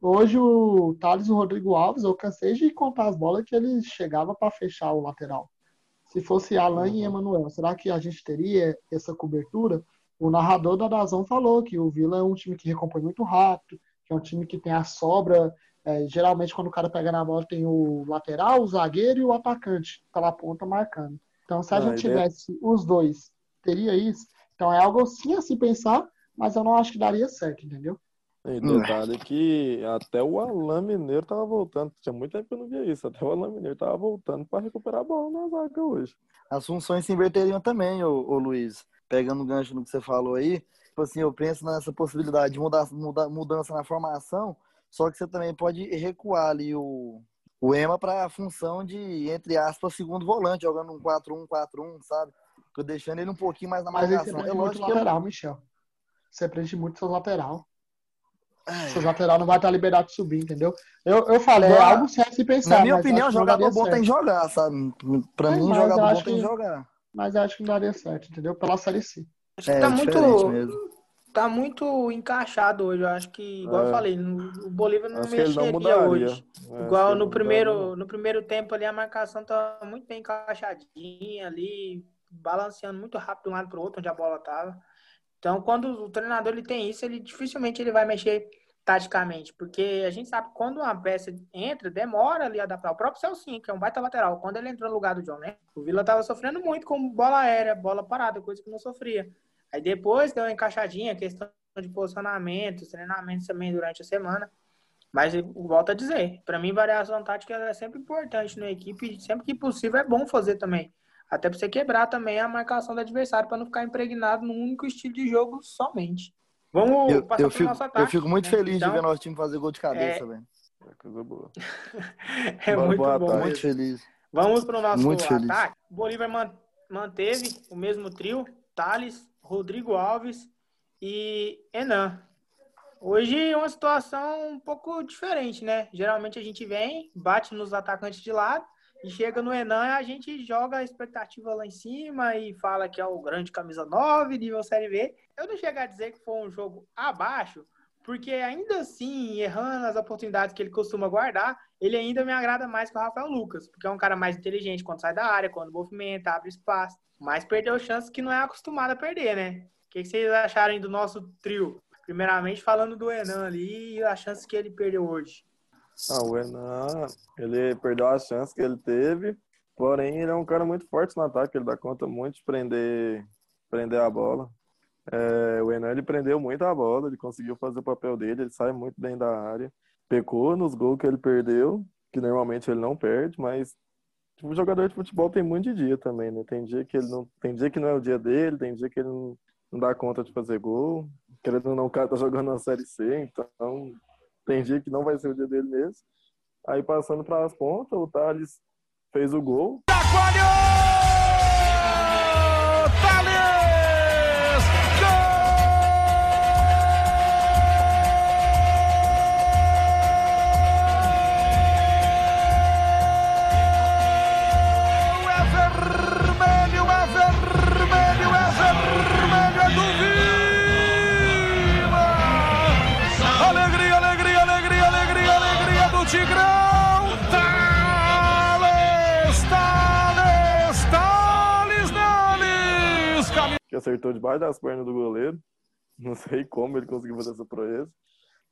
A: hoje o Thales e o Rodrigo Alves, eu cansei de contar as bolas que eles chegavam para fechar o lateral. Se fosse Alan e. Emanuel, será que a gente teria essa cobertura? O narrador da Dazão falou que o Vila é um time que recompõe muito rápido, que é um time que tem a sobra. É, geralmente, quando o cara pega na bola, tem o lateral, o zagueiro e o atacante pela ponta marcando. Então, se a ah, gente tivesse os dois, teria isso. Então, é algo sim a se pensar, mas eu não acho que daria certo, entendeu?
B: E detalhe que até o Alain Mineiro tava voltando. Tinha muito tempo que eu não via isso. Até o Alain Mineiro tava voltando para recuperar a bola na zaga hoje.
D: As funções se inverteriam também, ô, ô Luiz. Pegando o gancho no que você falou aí, tipo assim, eu penso nessa possibilidade de mudar, mudar, mudança na formação, só que você também pode recuar ali o, o Ema para a função de, entre aspas, segundo volante, jogando um 4-1-4-1, sabe? Tô deixando ele um pouquinho mais na marcação.
A: Mas é lógico que lateral, eu... Michel. Você prende muito seu lateral. Ai. Seu lateral não vai estar liberado de subir, entendeu? Eu, eu falei, é algo certo se pensar.
D: Na minha opinião, jogador bom certo. tem que jogar, sabe? Pra é, mim, jogador bom tem que jogar.
A: Mas acho que não daria certo, entendeu? Pela Série C.
C: Acho que é, tá muito. Mesmo tá muito encaixado hoje. Eu acho que, igual é. eu falei, o Bolívar não acho mexeria hoje. É, igual no primeiro, no primeiro tempo ali, a marcação tá muito bem encaixadinha ali, balanceando muito rápido de um lado para o outro, onde a bola tava. Então, quando o treinador ele tem isso, ele dificilmente ele vai mexer taticamente, porque a gente sabe que quando uma peça entra, demora ali a adaptar. O próprio Celcinho, que é um baita lateral, quando ele entrou no lugar do John, né? O Vila tava sofrendo muito com bola aérea, bola parada, coisa que não sofria. Aí depois deu uma encaixadinha, questão de posicionamento, treinamentos também durante a semana. Mas volto a dizer, para mim variação tática é sempre importante na equipe, sempre que possível é bom fazer também. Até para você quebrar também a marcação do adversário para não ficar impregnado num único estilo de jogo somente. Vamos
D: eu, passar eu fico, nosso ataque. Eu fico muito né? feliz então, de ver nosso time fazer gol de cabeça, é... velho.
B: É coisa boa.
C: é muito bom.
D: Muito feliz.
C: Vamos para o nosso muito ataque. Feliz. O Bolívar manteve o mesmo trio, Thales, Rodrigo Alves e Enan. Hoje é uma situação um pouco diferente, né? Geralmente a gente vem, bate nos atacantes de lado e chega no Enan a gente joga a expectativa lá em cima e fala que é o grande camisa 9, nível Série B. Eu não chego a dizer que foi um jogo abaixo, porque ainda assim, errando as oportunidades que ele costuma guardar, ele ainda me agrada mais que o Rafael Lucas, porque é um cara mais inteligente quando sai da área, quando movimenta, abre espaço. Mas perdeu chances que não é acostumado a perder, né? O que vocês acharam do nosso trio? Primeiramente falando do Enan ali e as chances que ele perdeu hoje.
B: Ah, o Enan, ele perdeu as chances que ele teve, porém ele é um cara muito forte no ataque, ele dá conta muito de prender, prender a bola. É, o Enan ele prendeu muito a bola, ele conseguiu fazer o papel dele, ele sai muito bem da área. Pecou nos gols que ele perdeu, que normalmente ele não perde, mas Tipo, o jogador de futebol tem muito de dia também, né? Tem dia que ele não, tem dia que não é o dia dele, tem dia que ele não, não dá conta de fazer gol. Querendo ou não, o cara tá jogando na Série C, então tem dia que não vai ser o dia dele mesmo. Aí passando para as pontas, o Thales fez o gol. que acertou debaixo das pernas do goleiro. Não sei como ele conseguiu fazer essa proeza.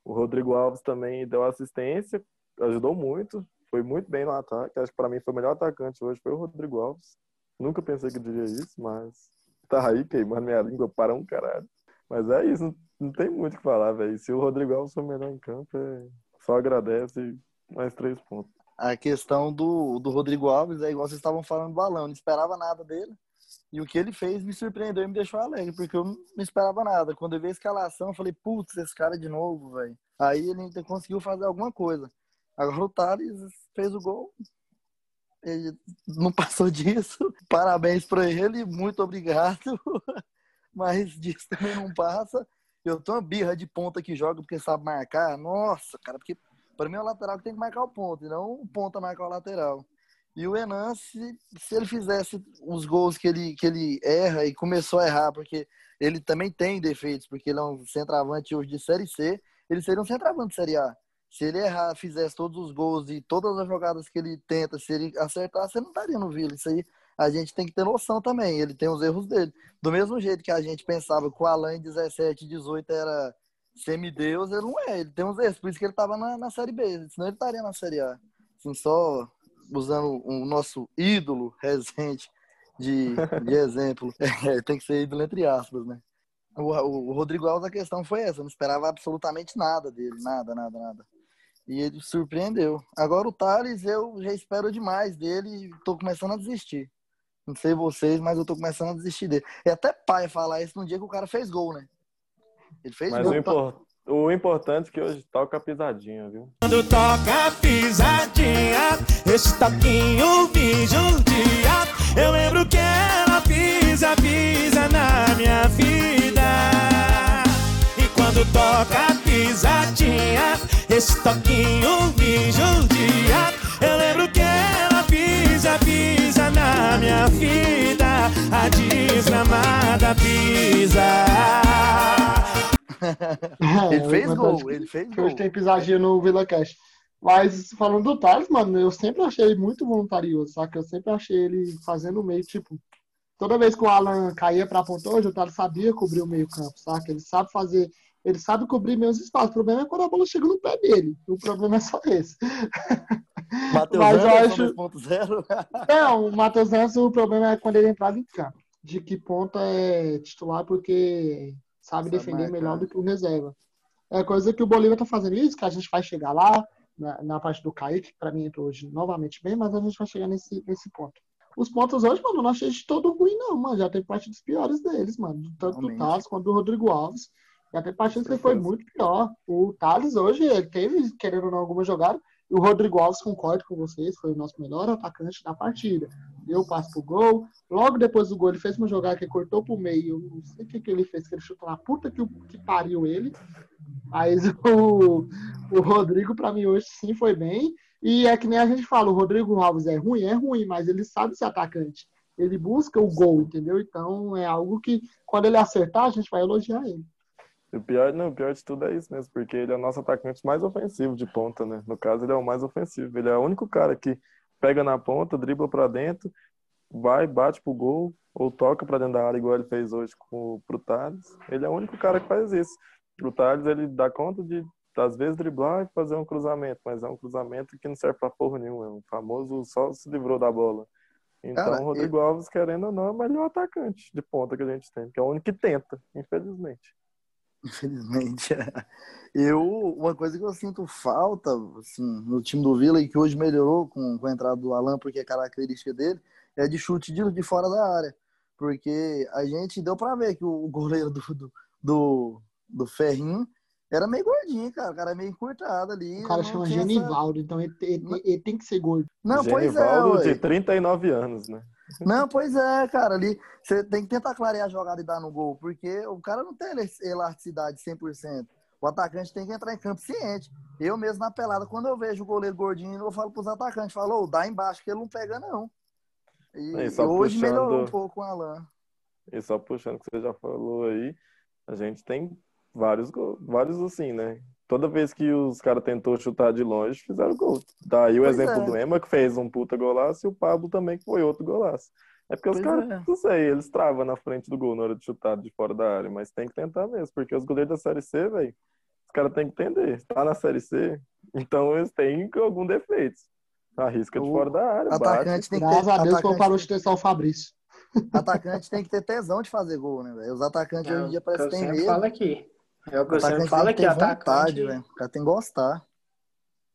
B: O Rodrigo Alves também deu assistência, ajudou muito. foi muito bem no ataque. Acho que para mim foi o melhor atacante hoje, foi o Rodrigo Alves. Nunca pensei que diria isso, mas tá aí queimando minha língua para um caralho. Mas é isso, não, tem muito o que falar, velho. Se o Rodrigo Alves for melhor em campo, é... só agradece mais três pontos.
D: A questão do, do Rodrigo Alves é igual vocês estavam falando do balão, não esperava nada dele. E o que ele fez me surpreendeu e me deixou alegre, porque eu não esperava nada. Quando eu vi a escalação, eu falei, putz, esse cara de novo, velho. Aí ele conseguiu fazer alguma coisa. Agora o Thales fez o gol. Ele não passou disso. Parabéns para ele, muito obrigado. Mas disso também não passa. Eu tô uma birra de ponta que joga porque sabe marcar. Nossa, cara, porque para mim é o lateral que tem que marcar o ponto, e não o ponta marcar o lateral. E o Enan, se, se ele fizesse os gols que ele, que ele erra e começou a errar, porque ele também tem defeitos, porque ele é um centroavante hoje de Série C, ele seria um centroavante de Série A. Se ele errar, fizesse todos os gols e todas as jogadas que ele tenta, se ele acertasse, ele não estaria no Vila. Isso aí a gente tem que ter noção também. Ele tem os erros dele. Do mesmo jeito que a gente pensava que o Alan em 17, 18 era semideus, ele não é. Ele tem uns erros. Por isso que ele estava na, na Série B. Senão ele estaria na Série A. Assim, só usando o nosso ídolo recente de, de exemplo. É, tem que ser ídolo entre aspas, né? O, o, o, Rodrigo Alves, a questão foi essa. Eu não esperava absolutamente nada dele. Nada, nada, nada. E ele surpreendeu. Agora o Thales, eu já espero demais dele e tô começando a desistir. Não sei vocês, mas eu tô começando a desistir dele. É até pai falar isso no dia que o cara fez gol, né?
B: Ele fez mas gol. O, impor... o importante é que hoje toca pisadinha, viu?
F: Quando toca pisadinha, esse toquinho me judia. Eu lembro que ela pisa, pisa na minha vida. E quando toca pisadinha, esse toquinho me judia. Eu lembro que ela pisa, pisa na minha vida. A desgramada pisa.
D: Ele fez gol, ele fez gol.
A: Hoje tem pisadinha no Vila Cash. Mas falando do Thales, mano, eu sempre achei ele muito voluntarioso, saca? Eu sempre achei ele fazendo o meio, tipo, toda vez que o Alan caía pra ponta hoje, o Thales sabia cobrir o meio campo, saca? Ele sabe fazer ele sabe cobrir meus espaços. O problema é quando a bola chega no pé dele. O problema é só esse.
D: Matheus Mas eu acho... 2.0?
A: Não, o Matheus o problema é quando ele entrava em campo. De que ponta é titular, porque sabe, defender melhor do que o reserva. É coisa que o Bolívar tá fazendo isso, que a gente vai chegar lá, na, na parte do Kaique, que pra mim entrou hoje novamente bem, mas a gente vai chegar nesse, nesse ponto. Os pontos hoje, mano, não achei de todo ruim, não, mano. Já tem parte dos piores deles, mano. Tanto Realmente. do Taz quanto do Rodrigo Alves. E até partidas que foi muito pior. O Thales hoje, ele teve, querendo ou não, alguma jogada. E o Rodrigo Alves, concordo com vocês, foi o nosso melhor atacante da partida. Deu passo pro gol. Logo depois do gol, ele fez uma jogada que cortou pro meio. Não sei o que, que ele fez, que ele chutou na puta que, que pariu ele. Mas o, o Rodrigo, para mim, hoje sim foi bem. E é que nem a gente fala, o Rodrigo Alves é ruim, é ruim, mas ele sabe ser atacante. Ele busca o gol, entendeu? Então é algo que, quando ele acertar, a gente vai elogiar ele.
B: O pior, não, o pior de tudo é isso mesmo, porque ele é o nosso atacante mais ofensivo de ponta, né? No caso, ele é o mais ofensivo. Ele é o único cara que pega na ponta, dribla para dentro, vai, bate pro gol, ou toca para dentro da área, igual ele fez hoje com, pro Thales. Ele é o único cara que faz isso. O Thales, ele dá conta de, às vezes, driblar e fazer um cruzamento, mas é um cruzamento que não serve para porra nenhuma. É um famoso só se livrou da bola. Então, o Rodrigo Alves, querendo ou não, é o melhor atacante de ponta que a gente tem, que é o único que tenta, infelizmente.
D: Infelizmente. Eu, uma coisa que eu sinto falta assim, no time do Vila e que hoje melhorou com, com a entrada do Alan, porque é característica dele, é de chute de, de fora da área. Porque a gente deu para ver que o, goleiro do, do, do, do Ferrinho era meio gordinho, cara. O cara é meio encurtado ali.
A: O cara chama Genivaldo, essa... então ele, ele, ele, tem que ser gordo.
D: Não,
B: Genivaldo
D: pois
B: é. de 39 anos, né?
D: Não, pois é, cara, ali você tem que tentar clarear a jogada e dar no gol, porque o cara não tem elasticidade 100%. O atacante tem que entrar em campo ciente. Eu mesmo na pelada, quando eu vejo o goleiro gordinho, eu falo pros atacantes, falo, oh, dá embaixo que ele não pega não. E, e hoje puxando... melhorou um pouco o Alan.
B: E só puxando o que você já falou aí, a gente tem vários, vários assim, né? Toda vez que os caras tentou chutar de longe, fizeram gol. Daí o pois exemplo é. do Ema, que fez um puta golaço, e o Pablo também, que foi outro golaço. É porque pois os caras, é. não sei, eles travam na frente do gol na hora de chutar de fora da área, mas tem que tentar mesmo, porque os goleiros da Série C, velho, os caras têm que entender. Tá na Série C, então eles têm algum defeito. Arrisca de fora da área.
D: Atacante tem que ter,
A: Graças a Deus que eu parou de testar o Fabrício.
D: Atacante tem que ter tesão de fazer gol, né, velho? Os atacantes
C: É
D: hoje em dia parecem
C: eu
D: que tem
C: sempre
D: medo.
C: falo aqui. É o que eu sempre falo
D: que
C: aqui,
D: ter
C: atacante.
D: vontade. O cara tem que gostar.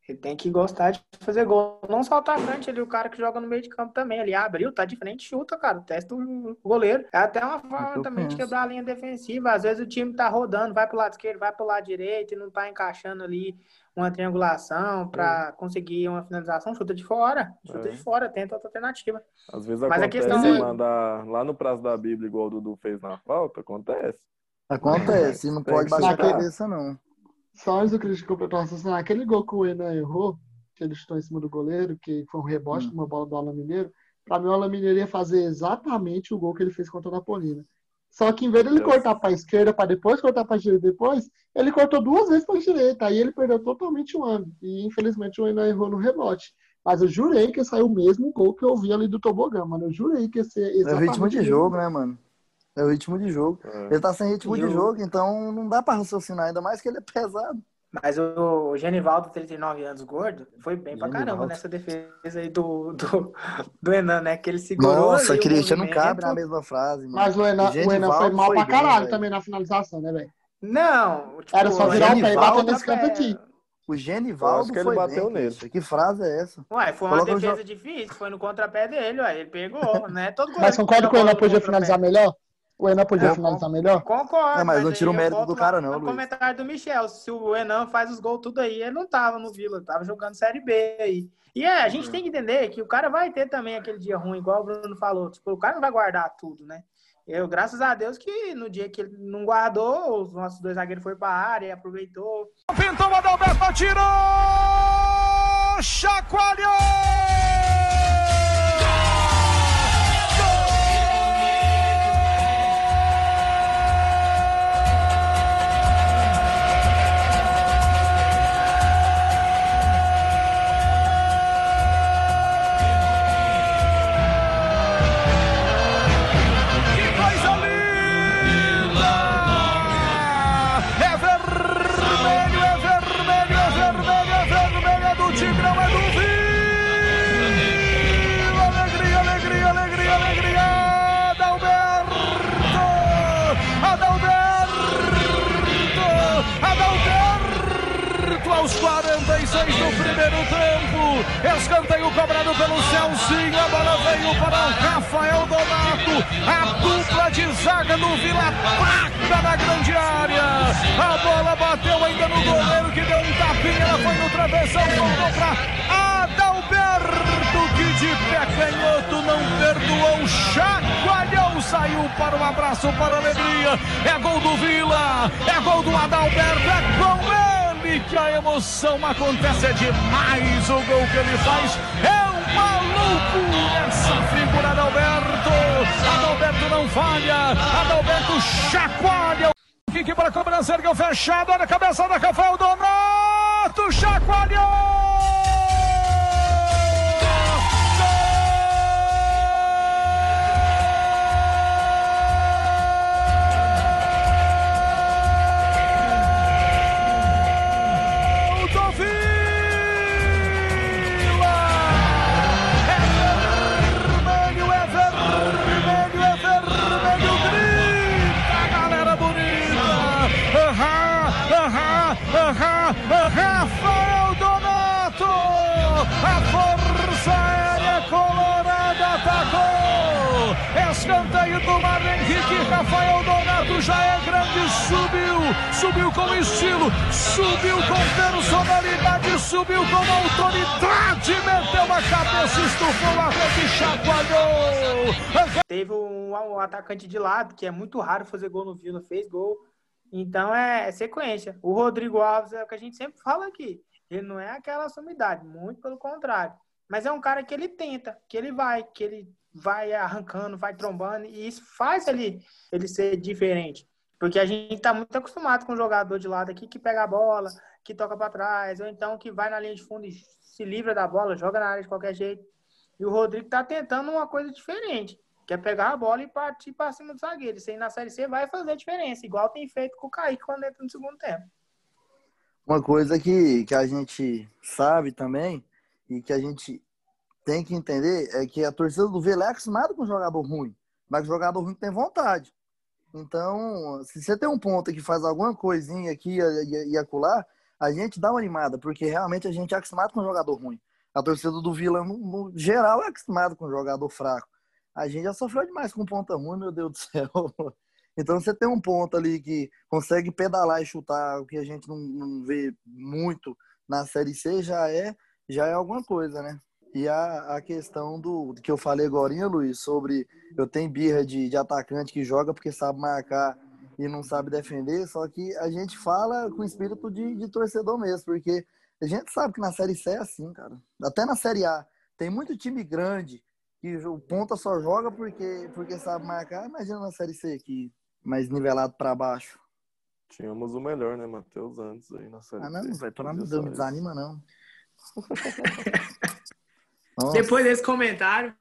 C: Ele tem que gostar de fazer gol. Não só o atacante, ele, o cara que joga no meio de campo também. Ele abriu, tá de frente, chuta, cara. Testa o goleiro. É até uma forma
D: eu
C: também de
D: penso.
C: quebrar a linha defensiva. Às vezes o time tá rodando, vai pro lado esquerdo, vai pro lado direito e não tá encaixando ali uma triangulação pra conseguir uma finalização. Chuta de fora. Chuta
B: É.
C: de fora, tenta outra alternativa.
B: Às vezes
C: Mas a
B: acontece
C: questão
B: de
C: é-
B: mandar lá no prazo da Bíblia, igual o Dudu fez na falta, acontece.
D: Acontece, não pode bater a cabeça, não.
A: Só antes do Cristian completar o raciocínio, aquele gol que o Enan errou, que ele chutou em cima do goleiro, que foi um rebote de uma bola do Alan Mineiro, pra mim o Alan Mineiro ia fazer exatamente o gol que ele fez contra o Napolina. Só que em vez de ele
B: Deus.
A: cortar pra esquerda, pra depois cortar pra direita depois, ele cortou duas vezes pra direita. Aí ele perdeu totalmente o ângulo. E infelizmente o Enan errou no rebote. Mas eu jurei que saiu o mesmo gol que eu vi ali do Tobogã, mano. Eu jurei que ia ser
D: É o
A: exatamente
D: ritmo de jogo, né, mano? É o ritmo de jogo.
B: É.
D: Ele tá sem ritmo
C: E
D: de jogo, então não dá pra raciocinar, ainda mais que ele é pesado.
C: Mas o Genivaldo, 39 anos, gordo, foi bem pra caramba
D: Genivaldo.
C: nessa defesa aí do, do, do Enan, né? Que ele segurou.
D: Nossa, Christian, não cabe na mesma frase, mano.
A: Mas o Enan, o Enan
D: Genivaldo
A: foi mal
D: foi
A: pra
D: bem,
A: caralho
D: velho.
A: também na finalização, né, velho?
C: Não, tipo,
A: Era só
D: virar o pé e
C: Genivaldo
A: bater nesse canto aqui.
D: O Genivaldo
B: acho que ele
D: foi
B: bateu
D: bem,
B: nele.
D: Que frase é essa?
C: Ué, foi uma
D: Coloca
C: defesa
D: jo-
C: difícil, foi no contrapé dele, ué, ele pegou, né? Todo
A: Mas concorda que o Enan podia finalizar melhor? O Enan podia
C: É,
A: finalizar melhor?
C: Concordo.
D: É, mas não tira o mérito do cara, não,
C: No
D: Luiz.
C: comentário do Michel, se o Enan faz os gols tudo aí, ele não tava no Vila, tava jogando Série B aí. E é, a gente tem que entender que o cara vai ter também aquele dia ruim, igual o Bruno falou. Tipo, o cara não vai guardar tudo, né? Eu, graças a Deus, que no dia que ele não guardou, os nossos dois zagueiros foram pra área e aproveitou.
F: Pintou, o Adalberto atirou! Chacoalhou! 46 do primeiro tempo! Escanteio cobrado pelo Celcinho, a bola veio para o Rafael Donato, a dupla de zaga do Vila Prata na grande área. A bola bateu ainda no goleiro que deu um tapinha, ela foi no travessão, voltou para Adalberto, que de pé canhoto não perdoou, chacoalhou, saiu para um abraço, para alegria. É gol do Vila, é gol do Adalberto, é gol ele que a emoção acontece é demais o gol que ele faz. É um maluco essa figura Adalberto. Adalberto não falha Adalberto chacoalha. Fique para a cobrança, ergueu fechado, olha a cabeça da Rafael Donato, chacoalhou! Já é grande, subiu, subiu com estilo, subiu com personalidade, subiu com autoridade, meteu a cabeça, estufou a rede, chacoalhou!
C: Teve um, um atacante de lado, que é muito raro fazer gol no Vila, fez gol. Então é, é sequência. O Rodrigo Alves é o que a gente sempre fala aqui. Ele não é aquela sumidade, muito pelo contrário. Mas é um cara que ele tenta, que ele vai, que ele vai arrancando, vai trombando, e isso faz ele, ele ser diferente. Porque a gente está muito acostumado com o jogador de lado aqui que pega a bola, que toca para trás, ou então que vai na linha de fundo e se livra da bola, joga na área de qualquer jeito. E o Rodrigo tá tentando uma coisa diferente, que é pegar a bola e partir para cima do zagueiro. Isso aí na Série C vai fazer diferença, igual tem feito com o Kaique quando entra no segundo tempo.
D: Uma coisa que, que a gente sabe também e que a gente tem que entender é que a torcida do Vila é acostumada com jogador ruim, mas jogador ruim tem vontade. Então, se você tem um ponto que faz alguma coisinha aqui e, acolá, a gente dá uma animada, porque realmente a gente é acostumado com jogador ruim. A torcida do Vila, no, no geral, é acostumado com jogador fraco. A gente já sofreu demais com ponta ruim, meu Deus do céu. Então você tem um ponto ali que consegue pedalar e chutar, o que a gente não, não vê muito na Série C, já é, já é alguma coisa, né? E a, a questão do, do que eu falei agora, Luiz, sobre eu tenho birra de, de atacante que joga porque sabe marcar e não sabe defender, só que a gente fala com espírito de, de torcedor mesmo, porque a gente sabe que na Série C é assim, cara. Até na Série A. Tem muito time grande que o ponta só joga porque, porque sabe marcar. Imagina na Série C aqui, mais nivelado para baixo.
B: Tínhamos o melhor, né, Matheus, antes aí na Série
D: Ah, não, velho, pelo amor de Deus, não desanima, não.
C: Depois desse comentário.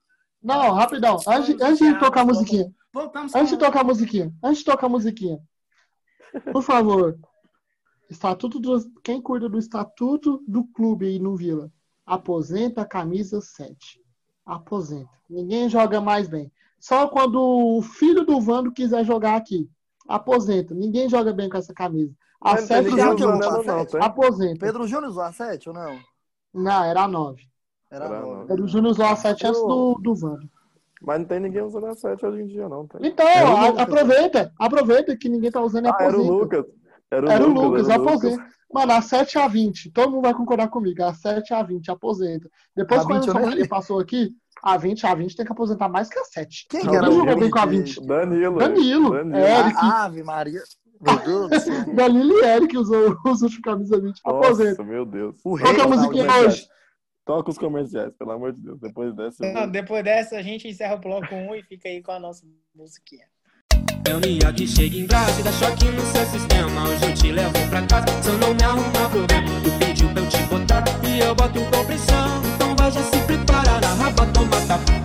A: Não, rapidão. Antes, antes de tocar a musiquinha.
C: Voltamos.
A: Antes de tocar a musiquinha. Antes de tocar a musiquinha. Por favor. Estatuto do, quem cuida do estatuto do clube aí no Vila? Aposenta a camisa 7. Aposenta. Ninguém joga mais bem. Só quando o filho do Vando quiser jogar aqui. Aposenta. Ninguém joga bem com essa camisa. A 7
D: já
A: jogou.
D: não, não, não,
A: Aposenta.
D: Pedro Júnior usou a 7 ou não?
A: Não, era a 9.
D: Era
B: Era
D: a
B: nove.
D: 9.
A: Pedro Júnior usou a 7 antes do, do Vando.
B: Mas não tem ninguém usando a 7 hoje em dia, não. Tem.
A: Então,
B: Era o
A: a- aproveita. Aproveita que ninguém tá usando e
B: Ah, era o. Lucas. Era o
A: Era o
B: Lucas,
A: Lucas,
B: era o
A: aposenta. Mano, a 7 a 20. Todo mundo vai concordar comigo. A 7 a 20, aposenta. Depois,
D: A
A: quando
D: 20 eu
A: a Maria passou aqui, a 20, a 20 tem que aposentar mais que a 7.
D: Quem
A: Não,
D: que era o
A: jogou bem com a
D: Lucas?
A: 20?
B: Danilo.
A: Danilo.
B: Danilo.
A: É. Eric.
D: A Ave Maria. Meu Deus do céu.
A: Danilo e Eric usou os últimos camisa 20. Aposenta.
B: Nossa, meu Deus.
D: O
A: Qual que é a musiquinha
D: Ronaldo.
A: hoje?
B: Toca os comerciais, pelo amor de Deus. Depois dessa. eu
C: Não, depois dessa, a gente encerra o bloco 1 e fica aí com a nossa musiquinha.
F: É o chega em brasa dá choque no seu sistema. Hoje eu te levo pra casa, se eu não me arrumar problema. Tu pediu pra eu te botar e eu boto com pressão. Então vai já se prepara na raba, toma tapa.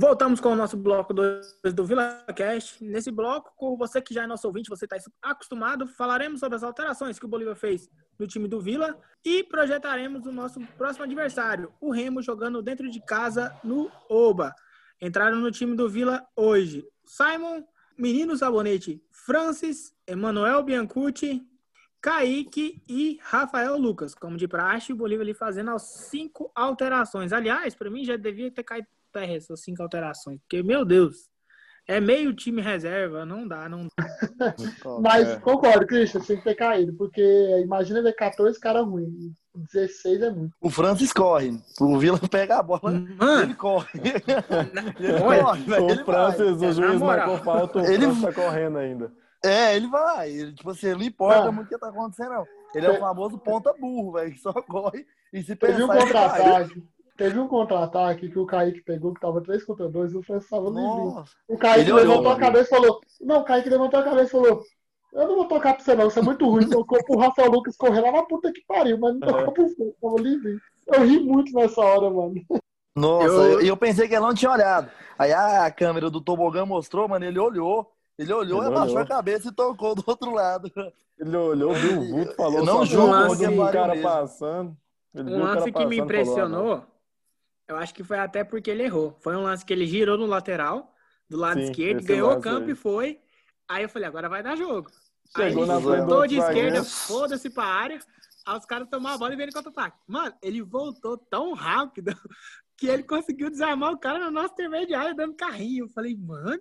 C: Voltamos com o nosso bloco 2 do VilaCast. Nesse bloco, com você que já é nosso ouvinte, você está acostumado, falaremos sobre as alterações que o Bolívar fez no time do Vila e projetaremos o nosso próximo adversário, o Remo, jogando dentro de casa no Oba. Entraram no time do Vila hoje Simon, Menino Sabonete, Francis, Emanuel Biancucci, Kaique e Rafael Lucas. Como de praxe, o Bolívar ali fazendo as cinco alterações. Aliás, para mim já devia ter caído terra essas cinco alterações. Porque, meu Deus, é meio time reserva, não dá, não dá.
A: Mas
B: É.
A: concordo, Christian, tem que ter caído. Porque imagina ver 14 caras ruins. 16 é muito.
D: O Francis corre. O Vila pega a bola. Ele
C: Mano,
D: corre. Ele
C: olha,
D: corre, velho, ele
B: O Francis,
C: vai.
B: o juiz marcou falta, o
D: Ele-
B: Francis tá correndo ainda.
D: É, ele vai. Ele, tipo assim, ele não importa muito o que tá acontecendo, não. Ele é o famoso ponta burro, velho, que só corre e se
A: Teve um
D: pensar, ele vai.
A: contra-ataque. Teve um contra-ataque que o Kaique pegou, que tava 3 contra 2, e o Francis tava.
D: Nossa.
A: O Kaique
D: Ele olhou,
A: levantou a cabeça e falou: Não, o Kaique levantou a cabeça e falou: Eu não vou tocar pra você, não, você é muito ruim. Tocou pro Rafael Lucas correr lá na puta que pariu, mas não tocou pro você, tava livre. Eu ri muito nessa hora, mano.
D: Nossa,
C: Eu-
D: e eu... pensei que ele não tinha olhado. Aí a câmera do tobogã mostrou, mano, ele olhou. Ele olhou,
B: Ele
D: abaixou
B: olhou.
D: a cabeça e tocou do outro lado.
B: Ele olhou, viu o vulto, falou
D: Eu não
B: só
C: julgo
B: um
D: pariu
B: cara
D: mesmo.
B: passando. Ele viu
C: um
B: o cara
C: lance que me
B: passando, falou, ah,
C: impressionou, eu acho que foi até porque ele errou. Foi um lance que ele girou no lateral, do lado
B: Sim,
C: esquerdo,
B: esse
C: ganhou o campo
B: aí.
C: e foi. Aí eu falei, agora vai dar jogo.
B: Chegou
C: aí ele voltou de
B: zagueiro.
C: esquerda, foda-se pra área. Aí os caras tomaram a bola e vieram contra-ataque. Mano, ele voltou tão rápido que ele conseguiu desarmar o cara na nossa intermediária dando carrinho. Eu falei, mano,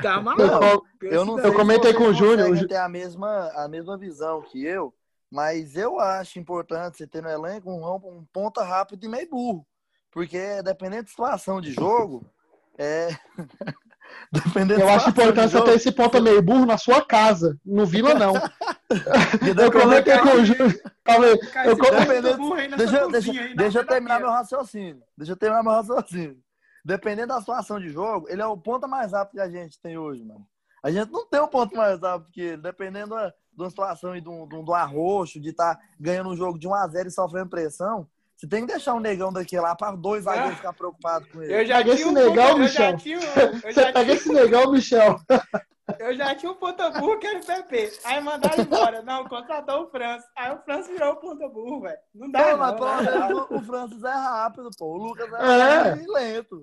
C: tá maluco.
D: Eu não
C: Esse
D: sei
A: Eu comentei com o Júnior, Jú-
D: ter a mesma, a mesma visão que eu, mas eu acho importante você ter no elenco um, um ponta rápido e meio burro. Porque dependendo da situação de jogo, é. dependendo
A: Eu
D: da
A: acho importante você
D: jogo,
A: ter esse ponta meio burro na sua casa. No Vila, não. Eu comentei com o. Falei,
C: Cara,
A: eu
C: tá
D: Deixa, deixa, eu
C: da
D: terminar meu raciocínio. Deixa eu terminar meu raciocínio. Dependendo da situação de jogo, ele é o ponta mais rápido que a gente tem hoje, mano. A gente não tem um ponto mais rápido que ele, dependendo da, de uma situação e um, de um arroxo, de estar ganhando um jogo de 1x0 e sofrendo pressão. Você tem que deixar um negão daqui lá para dois zagueiros ficar preocupados com ele.
A: Eu já pega esse um negão, um, Michel. Tinha, Você pega esse negão, Michel.
C: Eu já tinha um ponta burro que era o PP. Aí mandaram embora. Não, contratou o Francis. Aí o Francis virou o ponta burro, velho. Não dá, não. Mas pelo
D: menos o Francis é rápido, pô. O Lucas é, é. lento.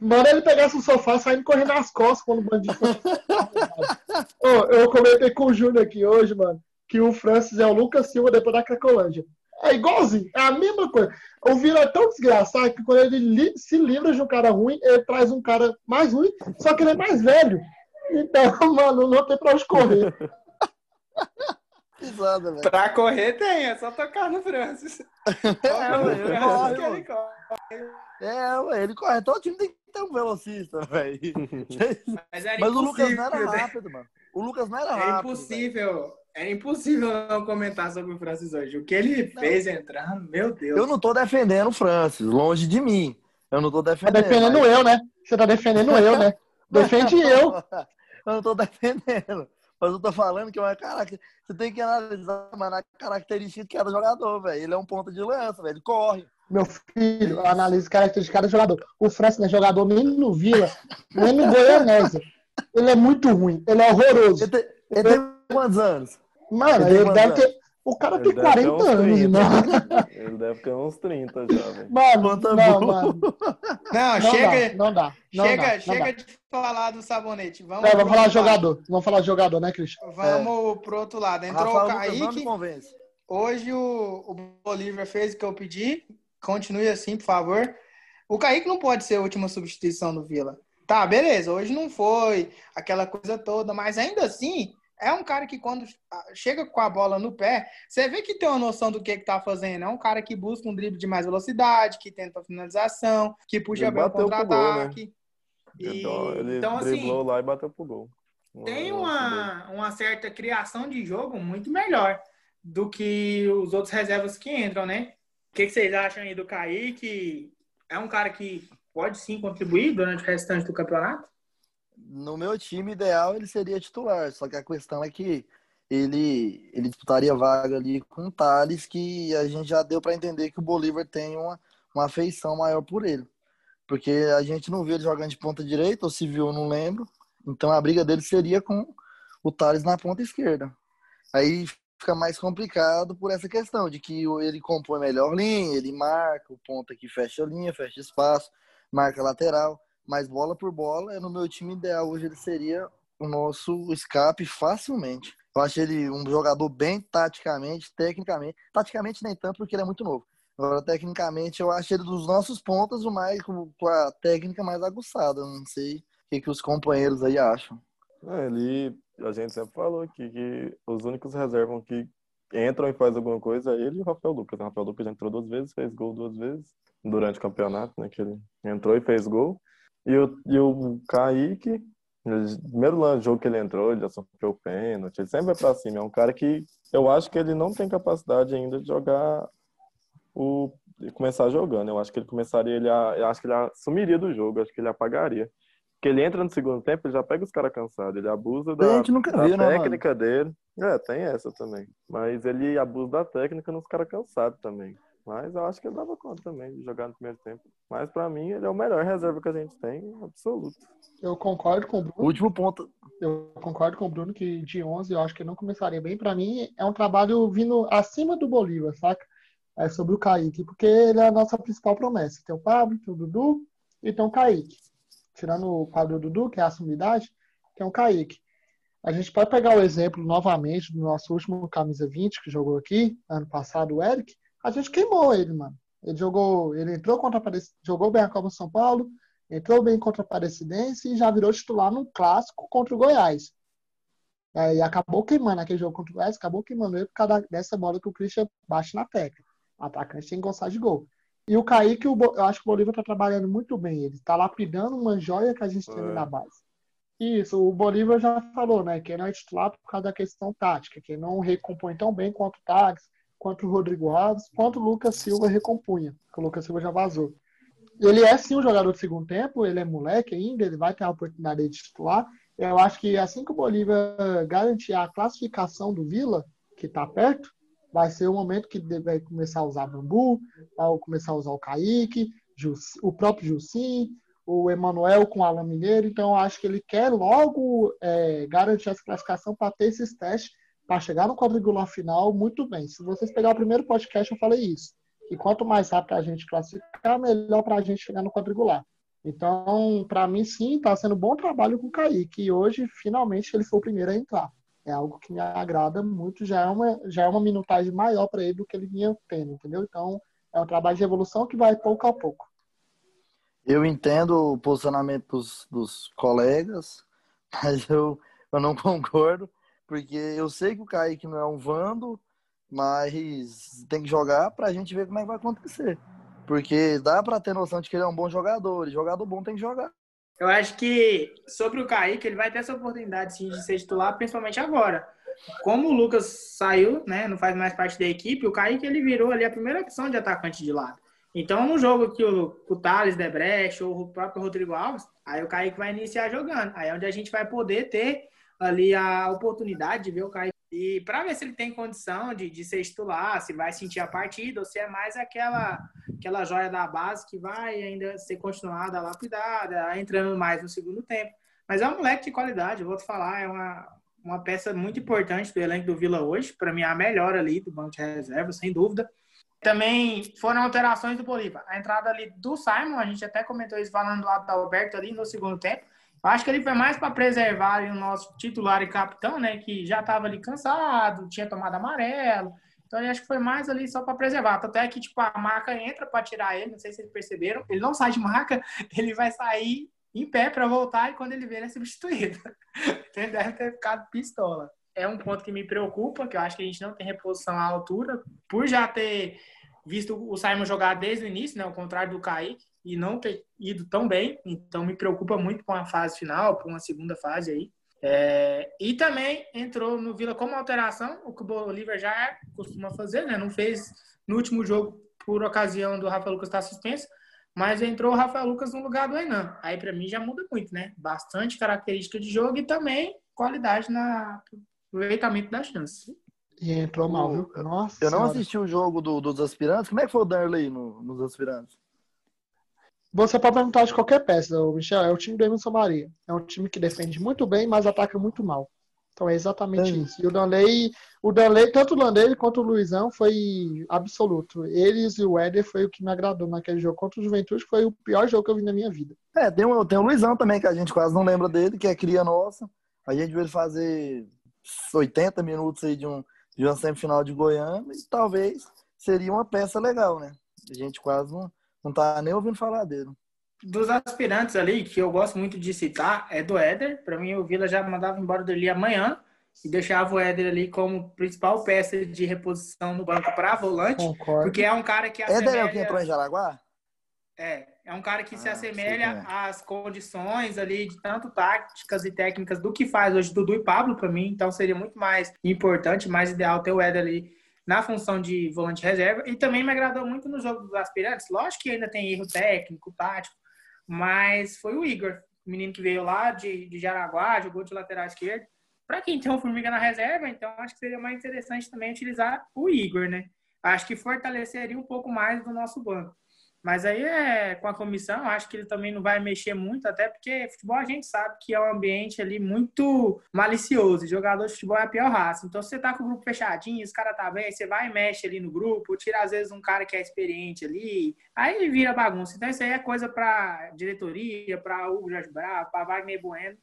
A: Manda ele pegasse o sofá saindo correndo nas costas quando o bandido. oh, eu comentei com o Júnior aqui hoje, mano, que o Francis é o Lucas Silva depois da Cracolândia. É igualzinho, é a mesma coisa. O Vila é tão desgraçado que quando ele li se livra de um cara ruim, ele traz um cara mais ruim, só que ele é mais velho. Então, mano, não tem pra onde correr.
C: Exato, velho. Pra correr tem, é só tocar no Francis. É,
D: ué, ele corre, ele corre. É, ué, ele corre. Todo time tem que ter um velocista, velho. Mas, Mas o Lucas não era né? rápido, mano. O Lucas não era é rápido.
C: É impossível. Véio. É impossível não comentar sobre o Francis hoje. O que ele fez entrando, meu Deus.
D: Eu não tô defendendo o Francis, longe de mim. Eu não tô defendendo.
A: Tá defendendo mas... eu, né? Você tá defendendo eu, né? Defende eu.
D: Eu não tô defendendo. Mas eu tô falando que é uma característica. Você tem que analisar mano, a característica de cada jogador, velho. Ele é um ponta de lança, velho. Ele corre.
A: Meu filho, analise características de cada jogador. O Francis não é jogador nem no Vila, nem no Goianese. Ele é muito ruim. Ele é horroroso.
D: Ele tem, ele tem quantos anos?
A: Mano, ele, ele deve ter. O cara ele tem 40 anos, 30.
B: mano. Ele deve ter uns 30 já, velho.
A: Mano, não, não, mano.
C: Não, não chega. Dá, não dá. Não chega dá, chega de falar do sabonete. Vamos,
A: é, vamos falar de jogador. Vamos falar de jogador, né, Cristian?
C: Vamos é. pro outro lado. Entrou Rafael o Kaique. Hoje o, o Bolívar fez o que eu pedi. Continue assim, por favor. O Kaique não pode ser a última substituição do Vila. Tá, beleza. Hoje não foi aquela coisa toda, mas ainda assim é um cara que quando chega com a bola no pé, você vê que tem uma noção do que que tá fazendo. É um cara que busca um drible de mais velocidade, que tenta finalização, que puxa bem o contra-ataque. Né?
B: E... Ele então, assim, lá e bateu pro gol.
C: Tem uma, uma certa criação de jogo muito melhor do que os outros reservas que entram, né? O que, que vocês acham aí do Kaique? É um cara que pode sim contribuir durante o restante do campeonato?
D: No meu time ideal ele seria titular, só que a questão é que ele, ele disputaria vaga ali com o Thales, que a gente já deu para entender que o Bolívar tem uma, uma afeição maior por ele. Porque a gente não viu ele jogando de ponta direita, ou se viu, não lembro. Então a briga dele seria com o Thales na ponta esquerda. Aí fica mais complicado por essa questão de que ele compõe melhor linha, ele marca o ponta que fecha a linha, fecha espaço, marca lateral mas bola por bola, no meu time ideal hoje ele seria o nosso escape facilmente. Eu acho ele um jogador bem taticamente, tecnicamente. Taticamente nem tanto, porque ele é muito novo. Agora, tecnicamente, eu acho ele dos nossos pontas o mais com a técnica mais aguçada. não sei o que, que os companheiros aí acham.
B: É, ele, a gente sempre falou aqui que os únicos reservam que entram e fazem alguma coisa é ele e o Rafael Lucas. O Rafael Lucas entrou duas vezes, fez gol duas vezes durante o campeonato, né? Que ele entrou e fez gol. E o, e o Kaique, no primeiro jogo que ele entrou, ele já sofreu pênalti, ele sempre vai pra cima. É um cara que eu acho que ele não tem capacidade ainda de jogar o. De começar jogando. Eu acho que ele começaria, ele eu acho que ele sumiria do jogo, acho que ele apagaria. Porque ele entra no segundo tempo, ele já pega os caras cansados, ele abusa da, da viu, né, técnica dele. É, tem essa também. Mas ele abusa da técnica nos caras cansados também. Mas eu acho que ele dava conta também de jogar no primeiro tempo. Mas para mim ele é o melhor reserva que a gente tem, absoluto.
A: Eu concordo com o Bruno.
D: Último ponto.
A: Eu concordo com o Bruno que de 11 eu acho que não começaria bem. Para mim é um trabalho vindo acima do Bolívar, saca? É sobre o Kaique, porque ele é a nossa principal promessa. Tem o Pablo, tem o Dudu e tem o Kaique. Tirando o quadro do Dudu, que é a sumidade, tem o Kaique. A gente pode pegar o exemplo novamente do nosso último camisa 20 que jogou aqui, ano passado, o Eric a gente queimou ele, mano. Ele jogou, ele entrou contra a jogou bem a Copa São Paulo, entrou bem contra a Aparecidense e já virou titular no clássico contra o Goiás. E acabou queimando aquele jogo contra o Goiás, acabou queimando ele por causa dessa bola que o Christian bate na tecla. O atacante tem que gostar de gol. E o Kaique, eu acho que o Bolívar tá trabalhando muito bem. Ele tá lapidando uma joia que a gente tem é. na base. Isso, o Bolívar já falou, né? Que ele não é titular por causa da questão tática, que não recompõe tão bem quanto o Tags, quanto o Rodrigo Alves, quanto o Lucas Silva recompunha, que o Lucas Silva já vazou. Ele é sim um jogador de segundo tempo, ele é moleque ainda, ele vai ter a oportunidade de titular. Eu acho que assim que o Bolívar garantir a classificação do Vila, que está perto, vai ser o momento que vai começar a usar Bambu, vai começar a usar o Kaique, o próprio Jussim, o Emanuel com o Alan Mineiro. Então, acho que ele quer logo é, garantir essa classificação para ter esses testes, para chegar no quadrangular final muito bem. Se vocês pegar o primeiro podcast, eu falei isso. E quanto mais rápido a gente classificar, melhor para a gente chegar no quadrangular. Então, para mim, sim, está sendo bom trabalho com o Kaique. E hoje, finalmente, ele foi o primeiro a entrar. É algo que me agrada muito. Já é uma, já é uma minutagem maior para ele do que ele vinha tendo, entendeu? Então, é um trabalho de evolução que vai pouco a pouco.
D: Eu entendo o posicionamento dos, dos colegas, mas eu, eu não concordo, porque eu sei que o Kaique não é um vando, mas tem que jogar para a gente ver como é que vai acontecer. Porque dá para ter noção de que ele é um bom jogador, e jogador bom tem que jogar.
C: Eu acho que sobre o Kaique, ele vai ter essa oportunidade sim, de ser titular, principalmente agora. Como o Lucas saiu, né, não faz mais parte da equipe, o Kaique ele virou ali a primeira opção de atacante de lado. Então, no jogo que o, o Thales Debrecht ou o próprio Rodrigo Alves, aí o Kaique vai iniciar jogando. Aí é onde a gente vai poder ter ali a oportunidade de ver o Kaique. E para ver se ele tem condição de, de ser titular, se vai sentir a partida, ou se é mais aquela, aquela joia da base que vai ainda ser continuada, lapidada, entrando mais no segundo tempo. Mas é um moleque de qualidade, eu vou te falar, é uma, uma peça muito importante do elenco do Vila hoje. Para mim, é a melhor ali do banco de reserva, sem dúvida. Também foram alterações do Bolívar. A entrada ali do Simon, a gente até comentou isso falando do lado do Alberto ali no segundo tempo. Acho que ele foi mais para preservar o nosso titular e capitão, né? Que já estava ali cansado, tinha tomado amarelo. Então, eu acho que foi mais ali só para preservar. Até que, tipo, a marca entra para tirar ele, não sei se vocês perceberam. Ele não sai de marca, ele vai sair em pé para voltar e quando ele vê, ele é substituído. Então, ele deve ter ficado pistola é um ponto que me preocupa, que eu acho que a gente não tem reposição à altura, por já ter visto o Simon jogar desde o início, né, ao contrário do Kaique, e não ter ido tão bem, então me preocupa muito com a fase final, com uma segunda fase aí. É, e também entrou no Vila como alteração, o que o Bolívar já costuma fazer, né? Não fez no último jogo por ocasião do Rafa Lucas estar suspenso, mas entrou o Rafa Lucas no lugar do Enan. Aí para mim já muda muito, né? Bastante característica de jogo e também qualidade na aproveitamento da chance.
A: E entrou mal, viu? Nossa
D: eu não senhora. assisti o jogo do, dos aspirantes. Como é que foi o Darley no, nos aspirantes?
A: Você pode perguntar de qualquer peça, Michel. É o time do Emerson Maria. É um time que defende muito bem, mas ataca muito mal. Então é exatamente isso. E o Danley, o Danley, tanto o Danley quanto o Luizão foi absoluto. Eles e o Éder foi o que me agradou naquele jogo contra o Juventude, foi o pior jogo que eu vi na minha vida.
D: É, tem o, tem o Luizão também, que a gente quase não lembra dele, que é cria nossa. A gente viu ele fazer 80 minutos aí de, um, de uma semifinal de Goiânia e talvez seria uma peça legal, né? A gente quase não, não tá nem ouvindo falar dele.
C: Dos aspirantes ali, que eu gosto muito de citar, é do Éder. Para mim, o Vila já mandava embora dele amanhã e deixava o Éder ali como principal peça de reposição no banco para volante. Concordo. Porque é um cara que
D: assemelha... Éder é o que entrou em Jaraguá?
C: É, é um cara que ah, se assemelha às condições ali de tanto táticas e técnicas do que faz hoje Dudu e Pablo para mim, então seria muito mais importante, mais ideal ter o Éder ali na função de volante reserva e também me agradou muito no jogo dos aspirantes. Lógico que ainda tem erro técnico, tático, mas foi o Igor, o menino que veio lá de, de Jaraguá, jogou de lateral esquerdo. Para quem tem um Formiga na reserva, então acho que seria mais interessante também utilizar o Igor, né? Acho que fortaleceria um pouco mais do nosso banco. Mas aí é com a comissão, acho que ele também não vai mexer muito, até porque futebol a gente sabe que é um ambiente ali muito malicioso. Jogador de futebol é a pior raça. Então, se você tá com o grupo fechadinho, os caras tá bem, você vai e mexe ali no grupo, tira às vezes um cara que é experiente ali, aí vira bagunça. Então, isso aí é coisa para diretoria, para o Jorge Bravo, para Wagner Bueno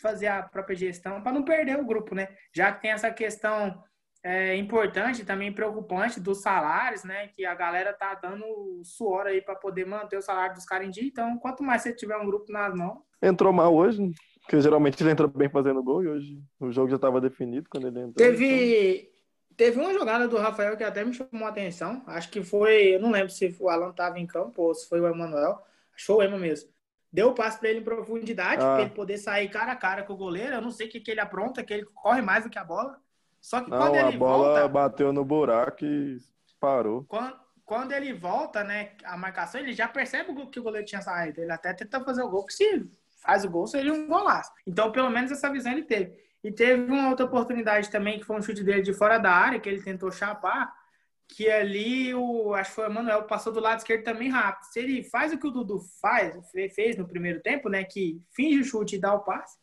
C: fazer a própria gestão para não perder o grupo, né? Já que tem essa questão é, importante, também preocupante dos salários, né? Que a galera tá dando suor aí para poder manter o salário dos caras em dia. Então, quanto mais você tiver um grupo nas mãos.
B: Entrou mal hoje, porque geralmente ele entra bem fazendo gol e hoje o jogo já estava definido quando ele entrou.
C: Teve. Então... Teve uma jogada do Rafael que até me chamou a atenção. Acho que foi. Eu não lembro se o Alan estava em campo ou se foi o Emanuel. Acho que foi o Ema mesmo. Deu o passe para ele em profundidade, ah. para ele poder sair cara a cara com o goleiro. Eu não sei o que, que ele apronta, que ele corre mais do que a bola. Só que
B: Não,
C: quando ele
B: a bola
C: volta,
B: bateu no buraco e parou.
C: Quando, quando ele volta, né, a marcação, ele já percebe que o goleiro tinha saído. Ele até tenta fazer o gol, que se faz o gol, seria um golaço. Então, pelo menos essa visão ele teve. E teve uma outra oportunidade também, que foi um chute dele de fora da área, que ele tentou chapar, que ali o, acho que foi o Manuel, passou do lado esquerdo também rápido. Se ele faz o que o Dudu faz, fez no primeiro tempo, né, que finge o chute e dá o passe,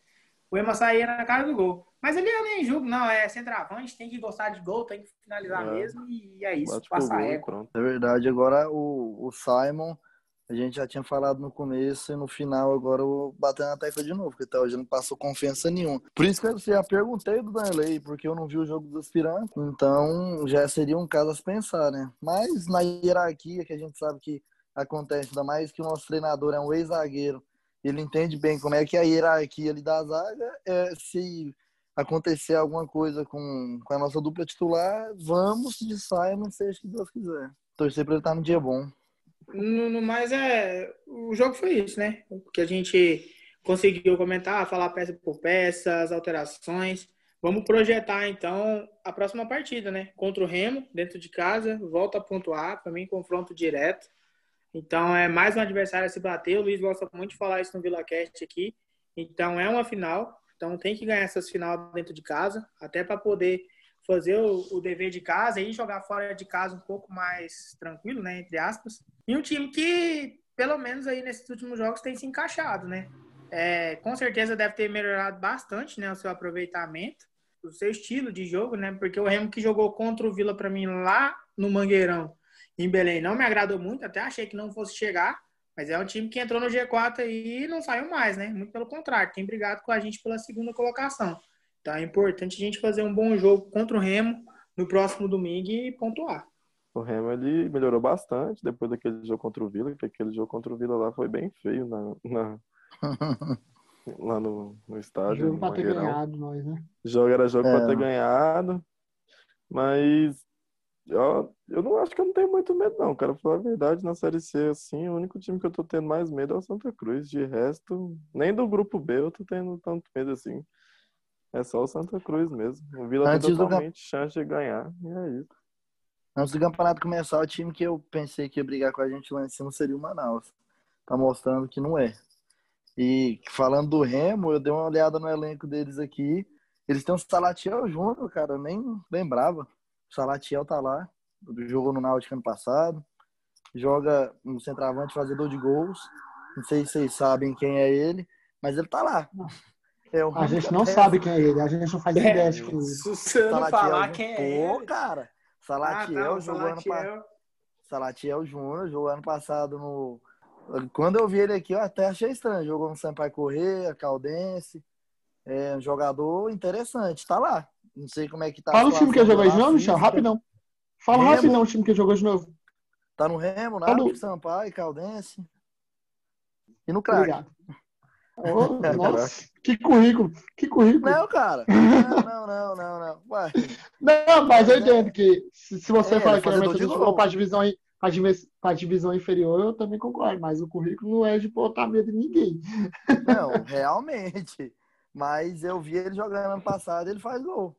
C: o Ema saía na cara do gol. Mas ele eu nem julgo, não, é centroavante, tem que gostar de gol, tem que finalizar é. mesmo, e é isso, passa a
D: É verdade, agora o, o Simon a gente já tinha falado no começo e no final agora eu bater na tecla de novo, porque até hoje não passou confiança nenhuma. Por isso que eu já perguntei do Danley, porque eu não vi o jogo dos aspirantes, então já seria um caso a se pensar, né? Mas na hierarquia que a gente sabe que acontece, ainda mais que o nosso treinador é um ex-zagueiro, ele entende bem como é que é a hierarquia ali da zaga, é, se acontecer alguma coisa com, com a nossa dupla titular, vamos de Simon, seja que Deus quiser. Torcer para ele estar no dia bom.
C: No, no mais, é, o jogo foi isso, né? Que a gente conseguiu comentar, falar peça por peça, as alterações. Vamos projetar, então, a próxima partida, né? Contra o Remo, dentro de casa, volta a pontuar, para mim, confronto direto. Então, é mais um adversário a se bater. O Luiz gosta muito de falar isso no VilaCast aqui. Então, é uma final. Então, tem que ganhar essas final dentro de casa, até para poder fazer o, o, dever de casa e jogar fora de casa um pouco mais tranquilo, né, entre aspas. E um time que, pelo menos aí nesses últimos jogos, tem se encaixado, né? É, com certeza deve ter melhorado bastante, né, o seu aproveitamento, o seu estilo de jogo, né? Porque o Remo que jogou contra o Vila para mim lá no Mangueirão, em Belém, não me agradou muito, até achei que não fosse chegar, mas é um time que entrou no G4 e não saiu mais, né? Muito pelo contrário, tem brigado com a gente pela segunda colocação. Então é importante a gente fazer um bom jogo contra o Remo no próximo domingo e pontuar.
B: O Remo ele melhorou bastante depois daquele jogo contra o Vila, porque aquele jogo contra o Vila lá foi bem feio na, na... lá no, no estádio.
A: Jogo para ter ganhado nós, né?
B: Jogo era jogo é. para ter ganhado, mas eu, eu não acho que eu não tenho muito medo, não, cara. Falar a verdade, na Série C, assim, o único time que eu tô tendo mais medo é o Santa Cruz. De resto, nem do grupo B eu tô tendo tanto medo assim. É só o Santa Cruz mesmo. O Vila Antes tem totalmente do... chance de ganhar. E é isso.
D: Antes do campeonato começar, o time que eu pensei que ia brigar com a gente lá em cima seria o Manaus. Tá mostrando que não é. E falando do Remo, eu dei uma olhada no elenco deles aqui. Eles têm o Salatiel Júnior, cara, eu nem lembrava. O Salatiel tá lá, jogou no Náutico ano passado. Joga no centroavante, fazedor de gols. Não sei se vocês sabem quem é ele, mas ele tá lá.
A: É a gente não sabe quem é ele, a gente não faz é, ideia de quem é ele.
C: Se não falar quem é
D: ele. Pô, cara, Salatiel ah, tá, jogou Salatiel. ano Salatiel Júnior jogou ano passado no. Quando eu vi ele aqui, eu até achei estranho. Jogou no Sampaio Correia, Caldense. É um jogador interessante, tá lá. Não sei como é que tá.
A: Fala o time que jogou de novo, Michel, rapidão. Fala Remo. rapidão o time que jogou de novo.
D: Tá no Remo, Náutico, Sampaio, Caldense. E no craque.
A: Oh, nossa, que currículo, que currículo.
D: Não, cara. Não, não, não, não. Ué.
A: Não, mas eu entendo que se, se você é, fala que a for para a divisão, para divisão inferior, eu também concordo, mas o currículo não é de botar medo de ninguém.
D: Não, realmente. Mas eu vi ele jogando ano passado, ele faz gol.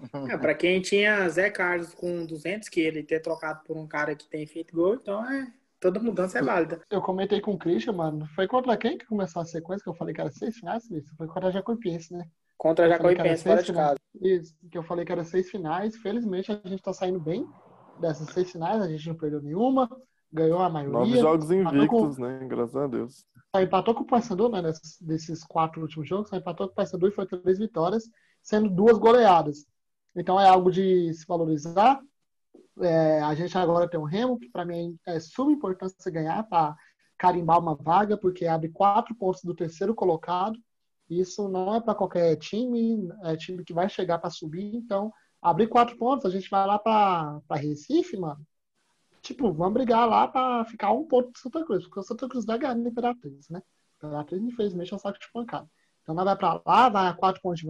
C: É, para quem tinha Zé Carlos com 200 que ele ter trocado por um cara que tem feito gol, então é Toda mudança é válida.
A: Eu comentei com o Christian, mano. Foi contra quem que começou a sequência que eu falei que era seis finais, isso? Foi contra a Jacuipense, né?
C: Contra a Jacuipense, fora de casa.
A: Isso, que eu falei que era seis finais. Felizmente a gente tá saindo bem dessas seis finais, a gente não perdeu nenhuma, ganhou a maioria.
B: Nove jogos invictos, com... né? Graças a Deus.
A: Só empatou com o Paysandu, né? Nesses, desses quatro últimos jogos, só empatou com o Paysandu e foi três vitórias, sendo duas goleadas. Então é algo de se valorizar. É, a gente agora tem o Remo, que para mim é suma importância ganhar para carimbar uma vaga, porque abre quatro pontos do terceiro colocado. Isso não é para qualquer time, é time que vai chegar para subir. Então, abrir quatro pontos, a gente vai lá para Recife, mano. Tipo, vamos brigar lá para ficar um ponto do Santa Cruz, porque o Santa Cruz vai ganhar no Imperatriz, né? Imperatriz, infelizmente, é um saco de pancada. Então, nós vai para lá, vai a quatro pontos de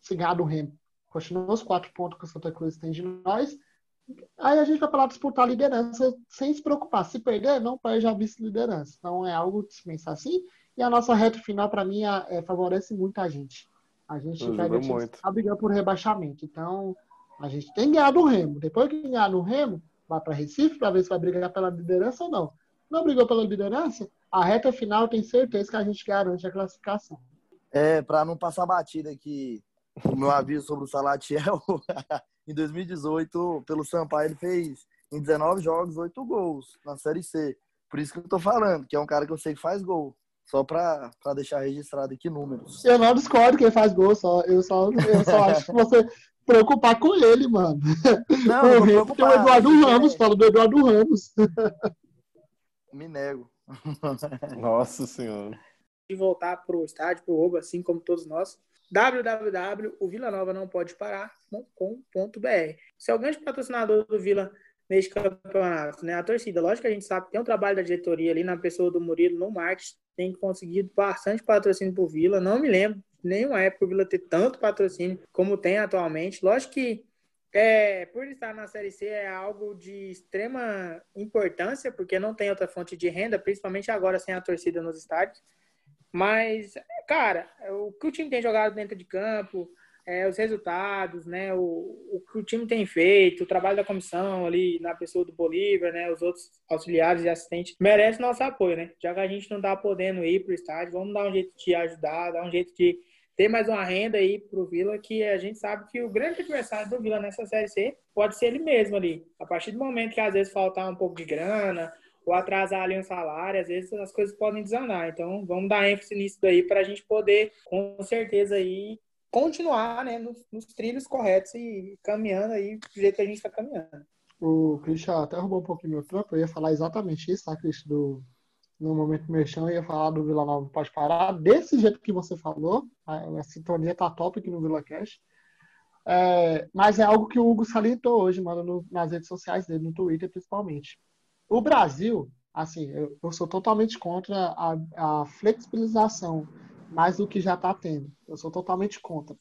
A: se ganhar do Remo. Continua os quatro pontos que o Santa Cruz tem de nós Aí a gente vai para lá disputar a liderança sem se preocupar. Se perder, não perde a vice-liderança. Então é algo de se pensar assim. E a nossa reta final, para mim, é, é, favorece muito a gente. A gente a brigar por rebaixamento. Então, a gente tem que ganhar do Remo. Depois que ganhar no Remo, vai para Recife para ver se vai brigar pela liderança ou não. Não brigou pela liderança, a reta final, tenho certeza que a gente garante a classificação.
D: É, para não passar batida aqui, o meu aviso sobre o Salatiel, em 2018, pelo Sampaio, ele fez em 19 jogos, 8 gols na Série C. Por isso que eu tô falando, que é um cara que eu sei que faz gol. Só pra, pra deixar registrado aqui números.
A: Eu não discordo que ele faz gol, só, eu, só, eu só acho que você preocupar com ele, mano. Não, Remo tem o Eduardo Ramos, fala do Eduardo Ramos.
D: Me nego.
B: Nossa senhora.
C: E voltar pro estádio, pro Oba, assim como todos nós Esse é o grande patrocinador do Vila neste campeonato, né? A torcida, lógico que a gente sabe que tem um trabalho da diretoria ali na pessoa do Murilo no marketing, tem conseguido bastante patrocínio pro Vila. Não me lembro nenhuma época o Vila ter tanto patrocínio como tem atualmente. Lógico que é, por estar na Série C é algo de extrema importância, porque não tem outra fonte de renda, principalmente agora sem a torcida nos estádios. Mas, cara, o que o time tem jogado dentro de campo, é, os resultados, né, o, o que o time tem feito, o trabalho da comissão ali na pessoa do Bolívar, né, os outros auxiliares e assistentes, merece nosso apoio, né? Já que a gente não está podendo ir para o estádio, vamos dar um jeito de ajudar, dar um jeito de ter mais uma renda aí para o Vila, que a gente sabe que o grande adversário do Vila nessa Série C pode ser ele mesmo ali. A partir do momento que às vezes faltar um pouco de grana, ou atrasar ali um salário, às vezes as coisas podem desandar. Então, vamos dar ênfase nisso daí para a gente poder, com certeza, aí continuar né, nos, nos, trilhos corretos e caminhando aí do jeito que a gente está caminhando.
A: O Christian até roubou um pouquinho meu trampo, eu ia falar exatamente isso, tá, Christian? Do, no momento merchan, eu ia falar do Vila Nova pode parar, desse jeito que você falou, a, a sintonia tá top aqui no Vila Cash. É, mas é algo que o Hugo salientou hoje, mano, no, nas redes sociais dele, no Twitter principalmente. O Brasil, assim, eu, eu sou totalmente contra a, a, flexibilização mais do que já está tendo. Eu sou totalmente contra.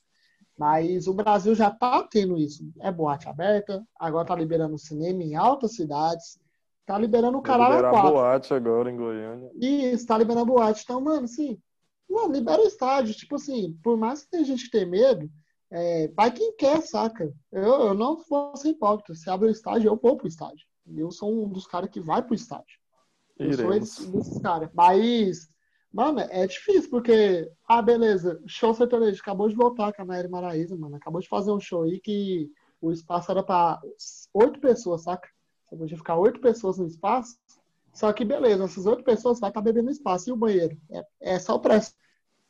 A: Mas o Brasil já está tendo isso. É boate aberta, agora está liberando cinema em altas cidades, está liberando o caralho
B: a quatro. boate agora em Goiânia.
A: E está liberando boate. Então, mano, assim, mano, libera o estádio. Tipo assim, por mais que tenha gente que tenha medo, é, vai quem quer, saca? Eu, eu não vou ser hipócrita. Se abre o estádio, eu vou pro estádio. Eu sou um dos caras que vai pro estádio. Eu Iremos. sou esse, desses caras. Mas, mano, é difícil, porque, ah, beleza, show sertanejo, acabou de voltar com a Nair Maraíza, mano. Acabou de fazer um show aí que o espaço era pra oito pessoas, saca? Você podia ficar oito pessoas no espaço. Só que, beleza, essas oito pessoas vai estar bebendo espaço. E o banheiro? É, é só o preço.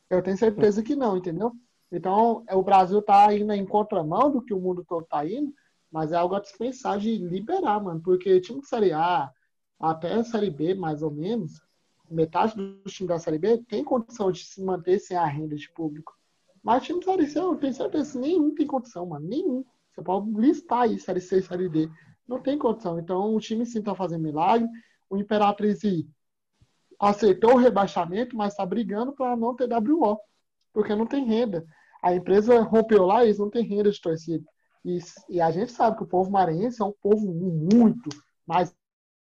A: Eu tenho certeza que não, entendeu? Então, o Brasil tá indo em contramão do que o mundo todo tá indo. Mas é algo a dispensar de liberar, mano. Porque time de Série A, até a Série B, mais ou menos, metade do time da Série B tem condição de se manter sem a renda de público. Mas time de Série C, eu tenho certeza nenhum tem condição, mano. Nenhum. Você pode listar aí Série C Série D. Não tem condição. Então o time sim tá fazendo milagre. O Imperatriz aceitou o rebaixamento, mas tá brigando para não ter WO. Porque não tem renda. A empresa rompeu lá eles não têm renda de torcida. E, e, a gente sabe que o povo maranhense é um povo muito, mas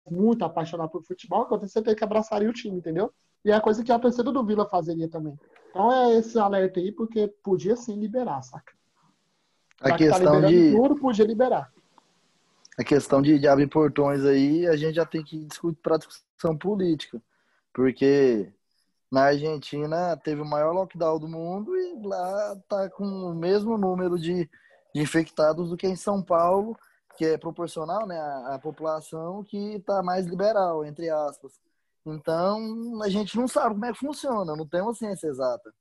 A: muito apaixonado por futebol, que eu tenho certeza que abraçaria o time, entendeu? E é a coisa que a torcida do Vila fazeria também. Então é esse alerta aí, porque podia sim liberar, saca?
D: A Já questão que tá de.
A: Tudo, podia liberar.
D: A questão de, de abrir portões aí, a gente já tem que discutir para discussão política. Porque na Argentina teve o maior lockdown do mundo e lá tá com o mesmo número de de infectados do que em São Paulo, que é proporcional né, à, à população que está mais liberal, entre aspas. Então, a gente não sabe como é que funciona, não tem uma ciência exata.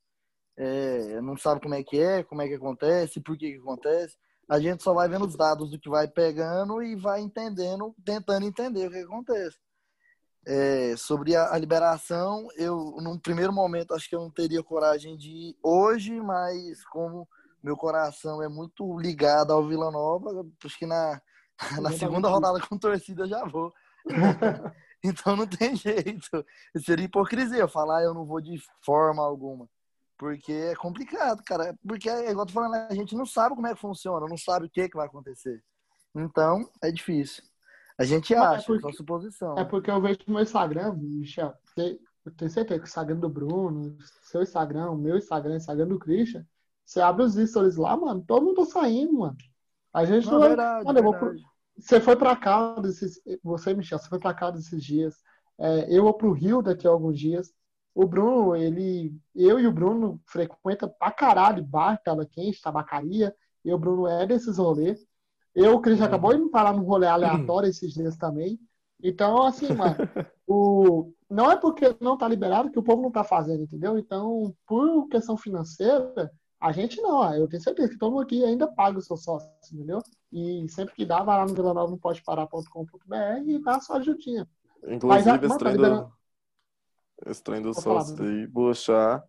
D: É, não sabe como é que é, como é que acontece, por que, que acontece. A gente só vai vendo os dados do que vai pegando e vai entendendo, tentando entender o que acontece. É, sobre a, a, liberação, eu, num primeiro momento, acho que eu não teria coragem de ir hoje, mas como meu coração é muito ligado ao Vila Nova, acho que na, na segunda rodada com torcida eu já vou. então não tem jeito. Seria hipocrisia falar eu não vou de forma alguma. Porque é complicado, cara. Porque, é igual eu tô falando, a gente não sabe como é que funciona, não sabe o que, que vai acontecer. Então, é difícil. A gente é acha, é porque, é suposição.
A: É porque eu vejo no meu Instagram, Michel, eu tenho certeza que o Instagram do Bruno, seu Instagram, o meu Instagram, o Instagram do Christian, você abre os stories lá, mano, todo mundo tá saindo, mano. A gente não, não
D: verdade, mano,
A: Pro... Você foi pra cá desses. Você, Michel, você foi pra cá desses dias. É, eu vou pro Rio daqui a alguns dias. O Bruno, ele. Eu e o Bruno frequenta pra caralho bar, tela quente, tabacaria. E o Bruno é desses rolês. Eu, o Cris uhum. acabou de me falar num rolê aleatório esses dias também. Então, assim, mano, o... não é porque não tá liberado que o povo não tá fazendo, entendeu? Então, por questão financeira, a gente não. Eu tenho certeza que todo mundo aqui ainda paga o seu sócio, entendeu? E sempre que dá, vai lá no vilanova.com.br e dá a sua ajudinha.
B: Inclusive, Mas, esse, trem do, esse trem do sócio aí, Bochá,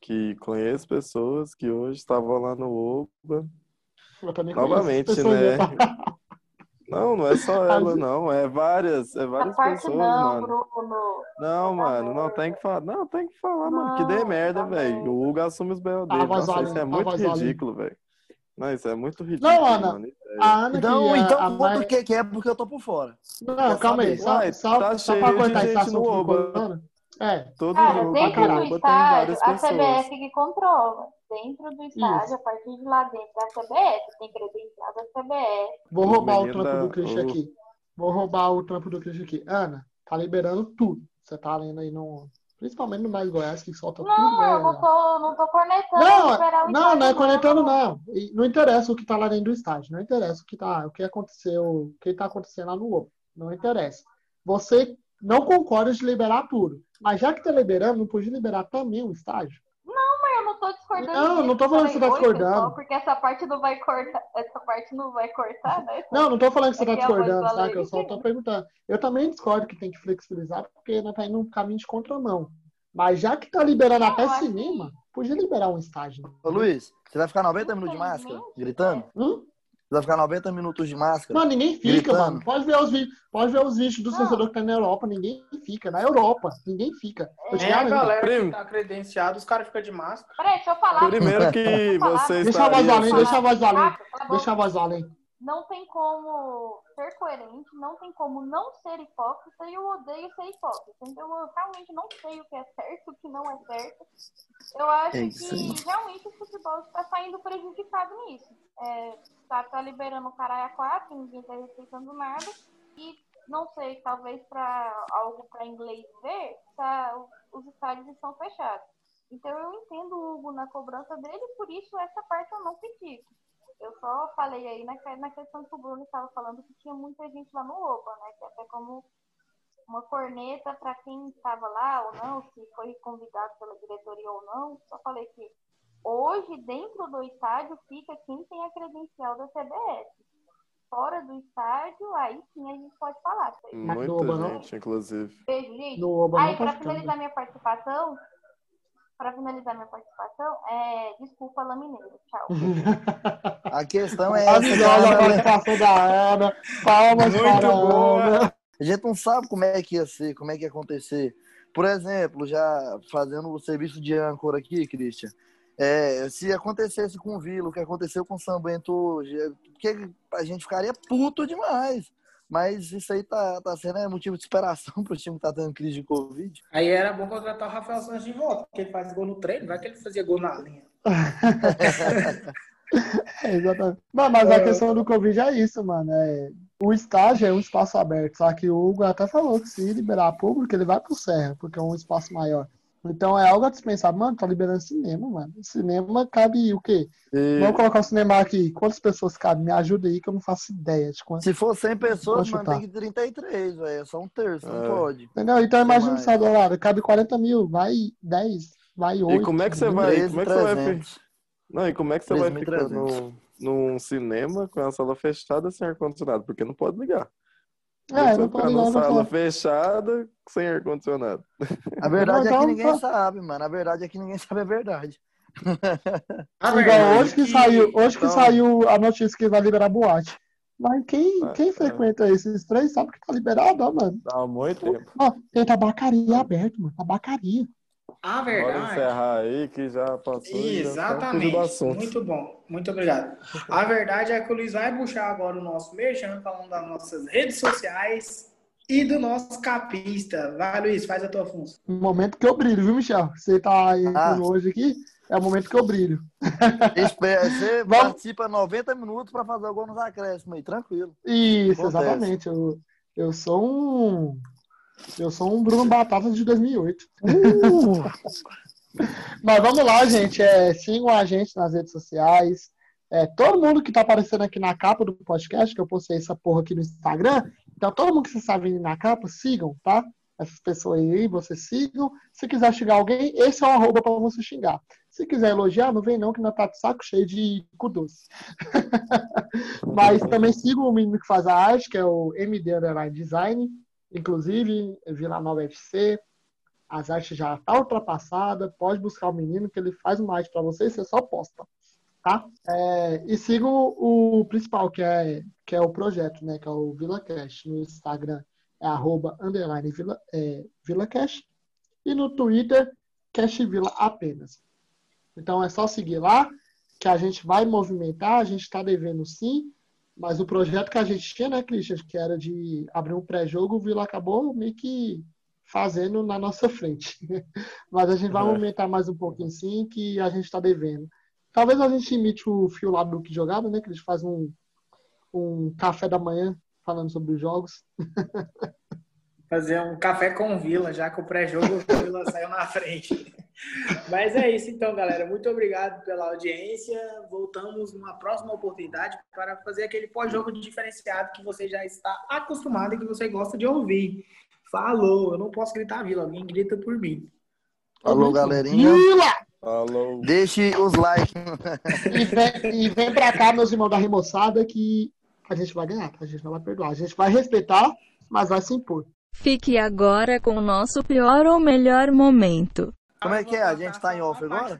B: que conheço pessoas que hoje estavam lá no Oba. Novamente, né? Não, não é só ela, não. É várias, é várias pessoas, não, mano. Bruno. Não, mano, não tem que falar. Não, tem que falar, não, mano. Que dê merda, tá velho. O Hugo assume os B.O. dele. Nossa, isso é muito ridículo, velho. Não, isso é muito ridículo.
A: Não, Ana.
B: Mano.
A: A Ana
D: então,
A: que
D: então a conta o que, que é porque eu tô por fora.
A: Não, calma aí. Só, Ué, só, tá só pra cortar esse assunto no Oba.
G: É. Todo Cara, jogo, dentro do estádio, a CBF que controla. Dentro do estádio, Isso. a partir de lá dentro da CBF, tem credencial da CBF.
A: Vou roubar o trampo do Christian aqui. Vou roubar o trampo do Christian aqui. Ana, tá liberando tudo. Você tá lendo aí no. Principalmente no Mais Goiás, que solta
G: não,
A: tudo.
G: Não, né? não tô, não tô cornetando.
A: Não, não, não é cornetando, não. Não interessa o que tá lá dentro do estádio. Não interessa o que, tá, o que aconteceu, o que tá acontecendo lá no outro. Não interessa. Você não concorda de liberar tudo. Mas já que tá liberando, não podia liberar também o estágio?
G: Não, não tô.
A: Não, falando que você tá discordando.
G: porque essa parte não vai cortar, essa parte não vai cortar, né?
A: Não, não tô falando que você é tá discordando, saca? Eu só tô perguntando. Eu também discordo que tem que flexibilizar, porque não tá indo num caminho de contramão. Mas já que tá liberando não, até cinema, que... podia liberar um estágio.
D: Ô, Luiz, você vai ficar 90 minutos de máscara, gritando? Hum? Vai ficar 90 minutos de máscara.
A: Mano, ninguém fica, gritando. mano. Pode ver os vídeos, pode ver os vídeos do torcedor que tá na Europa, ninguém fica. Na Europa, ninguém fica.
C: Eu é, a galera Primo. que tá credenciado, os caras ficam de máscara.
G: Peraí, deixa eu falar.
B: Primeiro que vocês
A: Deixa a voz além, deixa a voz além. Deixa a voz além
G: não tem como ser coerente, não tem como não ser hipócrita e eu odeio ser hipócrita. Então eu realmente não sei o que é certo, o que não é certo. Eu acho é que realmente o futebol está saindo prejudicado nisso. É, tá, tá liberando o caralho a quatro, ninguém tá respeitando nada. E não sei, talvez para algo para inglês ver, tá, os estádios estão fechados. Então eu entendo o Hugo na cobrança dele, por isso essa parte eu não critico. Eu só falei aí na, na questão que o Bruno estava falando que tinha muita gente lá no Oba, né? Que até como uma corneta para quem estava lá ou não, se foi convidado pela diretoria ou não. Só falei que hoje, dentro do estádio, fica quem tem a credencial da CBS. Fora do estádio, aí sim a gente pode falar.
B: Muita Oba, gente, não? inclusive.
G: Beijo, gente. Aí, para finalizar minha participação, para finalizar minha participação, é desculpa, Lamineiro. Tchau.
D: A questão é
A: essa. a participação da Ana. Palmas Muito para boa. Ana.
D: A gente não sabe como é que ia ser, como é que ia acontecer. Por exemplo, já fazendo o serviço de âncora aqui, Christian, é, se acontecesse com o Vila, o que aconteceu com o São Bento hoje, é, a gente ficaria puto demais. Mas isso aí tá, tá sendo é, motivo de esperação pro time que tá tendo crise de Covid.
C: Aí era bom contratar o Rafael Santos de volta, porque ele faz gol no treino, vai que ele fazia gol na linha.
A: é, exatamente. Não, mas a é. questão do Covid é isso, mano. É, o estágio é um espaço aberto, só que o Hugo até falou que se liberar público, ele vai pro Serra, porque é um espaço maior. Então é algo a dispensar. Mano, tá liberando cinema, mano. Cinema cabe o quê? E... Vamos colocar o cinema aqui. Quantas pessoas cabe? Me ajuda aí que eu não faço ideia de quantas.
D: Se for 100 pessoas, mano, tem que 33, velho. É só um terço, é. não pode.
A: Entendeu? Então imagina o estado lá, cabe 40 mil, vai 10, vai 8.
B: E como é que você vai. 13, como é que você vai. Não, e como é que você 3, vai ficar no, num cinema com a sala fechada sem ar-condicionado? Porque não pode ligar.
A: É, não pode ligar.
B: sala fechada sem ar-condicionado.
D: A verdade é que ninguém sabe, mano. A verdade é que ninguém sabe a verdade.
A: A verdade hoje que, que saiu, hoje que então... saiu a notícia que vai liberar boate. Mas quem, é, quem é. frequenta esses três sabe que tá liberado, ó, mano.
B: Há muito tempo.
A: Ó, tem tabacaria aberto, mano. Tabacaria.
C: A verdade.
B: Bora encerrar aí que já passou.
C: Exatamente. Já Muito bom. Muito obrigado. A verdade é que o Luiz vai puxar agora o nosso merchan, falando das nossas redes sociais e do nosso capista. Vai, Luiz, faz a tua função.
A: O momento que eu brilho, viu, Michel? Você tá aí ah. hoje aqui, é o momento que eu brilho.
D: Você Vamos... participa 90 minutos para fazer alguns acréscimos aí, tranquilo.
A: Isso, Acontece. exatamente. Eu, eu sou um Eu sou um Bruno Batata de 2008. Uh! Mas vamos lá, gente. É, sigam a gente nas redes sociais. É, todo mundo que tá aparecendo aqui na capa do podcast, que eu postei essa porra aqui no Instagram. Então, todo mundo que você sabe na capa, sigam, tá? Essas pessoas aí, vocês sigam. Se quiser xingar alguém, esse é o arroba pra você xingar. Se quiser elogiar, não vem não, que não tá de saco cheio de cu doce. Mas também sigam o menino que faz a arte, que é o MD Underline Design. Inclusive, Vila Nova FC, as artes já tá ultrapassada, pode buscar o menino que ele faz uma arte para você e você só posta, tá? É, e sigam o, principal, que é, que é o projeto, né? Que é o VilaCast. No Instagram é arroba, underline Vila, é, VilaCast. E no Twitter, Vila apenas. Então é só seguir lá, que a gente vai movimentar, a gente está devendo sim, mas o projeto que a gente tinha, né, Christian, que era de abrir um pré-jogo, o Vila acabou meio que fazendo na nossa frente. Mas a gente vai é. aumentar mais um pouquinho sim, que a gente está devendo. Talvez a gente imite o fio lá do que jogava, né? Que eles fazem um, um café da manhã falando sobre os jogos.
C: Fazer um café com o Vila, já que o pré-jogo o Vila saiu na frente. Mas é isso então, galera. Muito obrigado pela audiência. Voltamos numa próxima oportunidade para fazer aquele pós-jogo diferenciado que você já está acostumado e que você gosta de ouvir. Falou, eu não posso gritar Vila, alguém grita por mim.
D: Falou, galerinha. Vila!
B: Falou.
D: Deixe os likes.
A: E vem, e vem pra cá, meus irmãos da remoçada, que a gente vai ganhar, a gente não vai perdoar. A gente vai respeitar, mas vai se impor.
H: Fique agora com o nosso pior ou melhor momento.
D: Como é que é? A gente tá em off agora?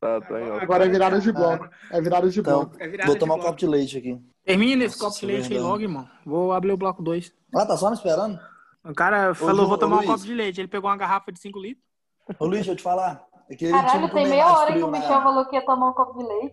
B: Tá, tá em off.
A: Agora é virada de bloco. É virada de
D: Então,
A: bloco.
C: É virada
D: vou tomar um copo de leite aqui.
C: Termina esse copo de leite aí logo, irmão. Vou abrir o bloco 2.
D: Ah, tá só me esperando?
C: O cara falou, vou tomar
D: ô,
C: um copo de leite. Ele pegou uma garrafa de 5 litros.
D: Ô, Luiz, deixa eu te falar. É
G: Caralho, tem meia hora que o Michel falou que ia tomar um copo de leite.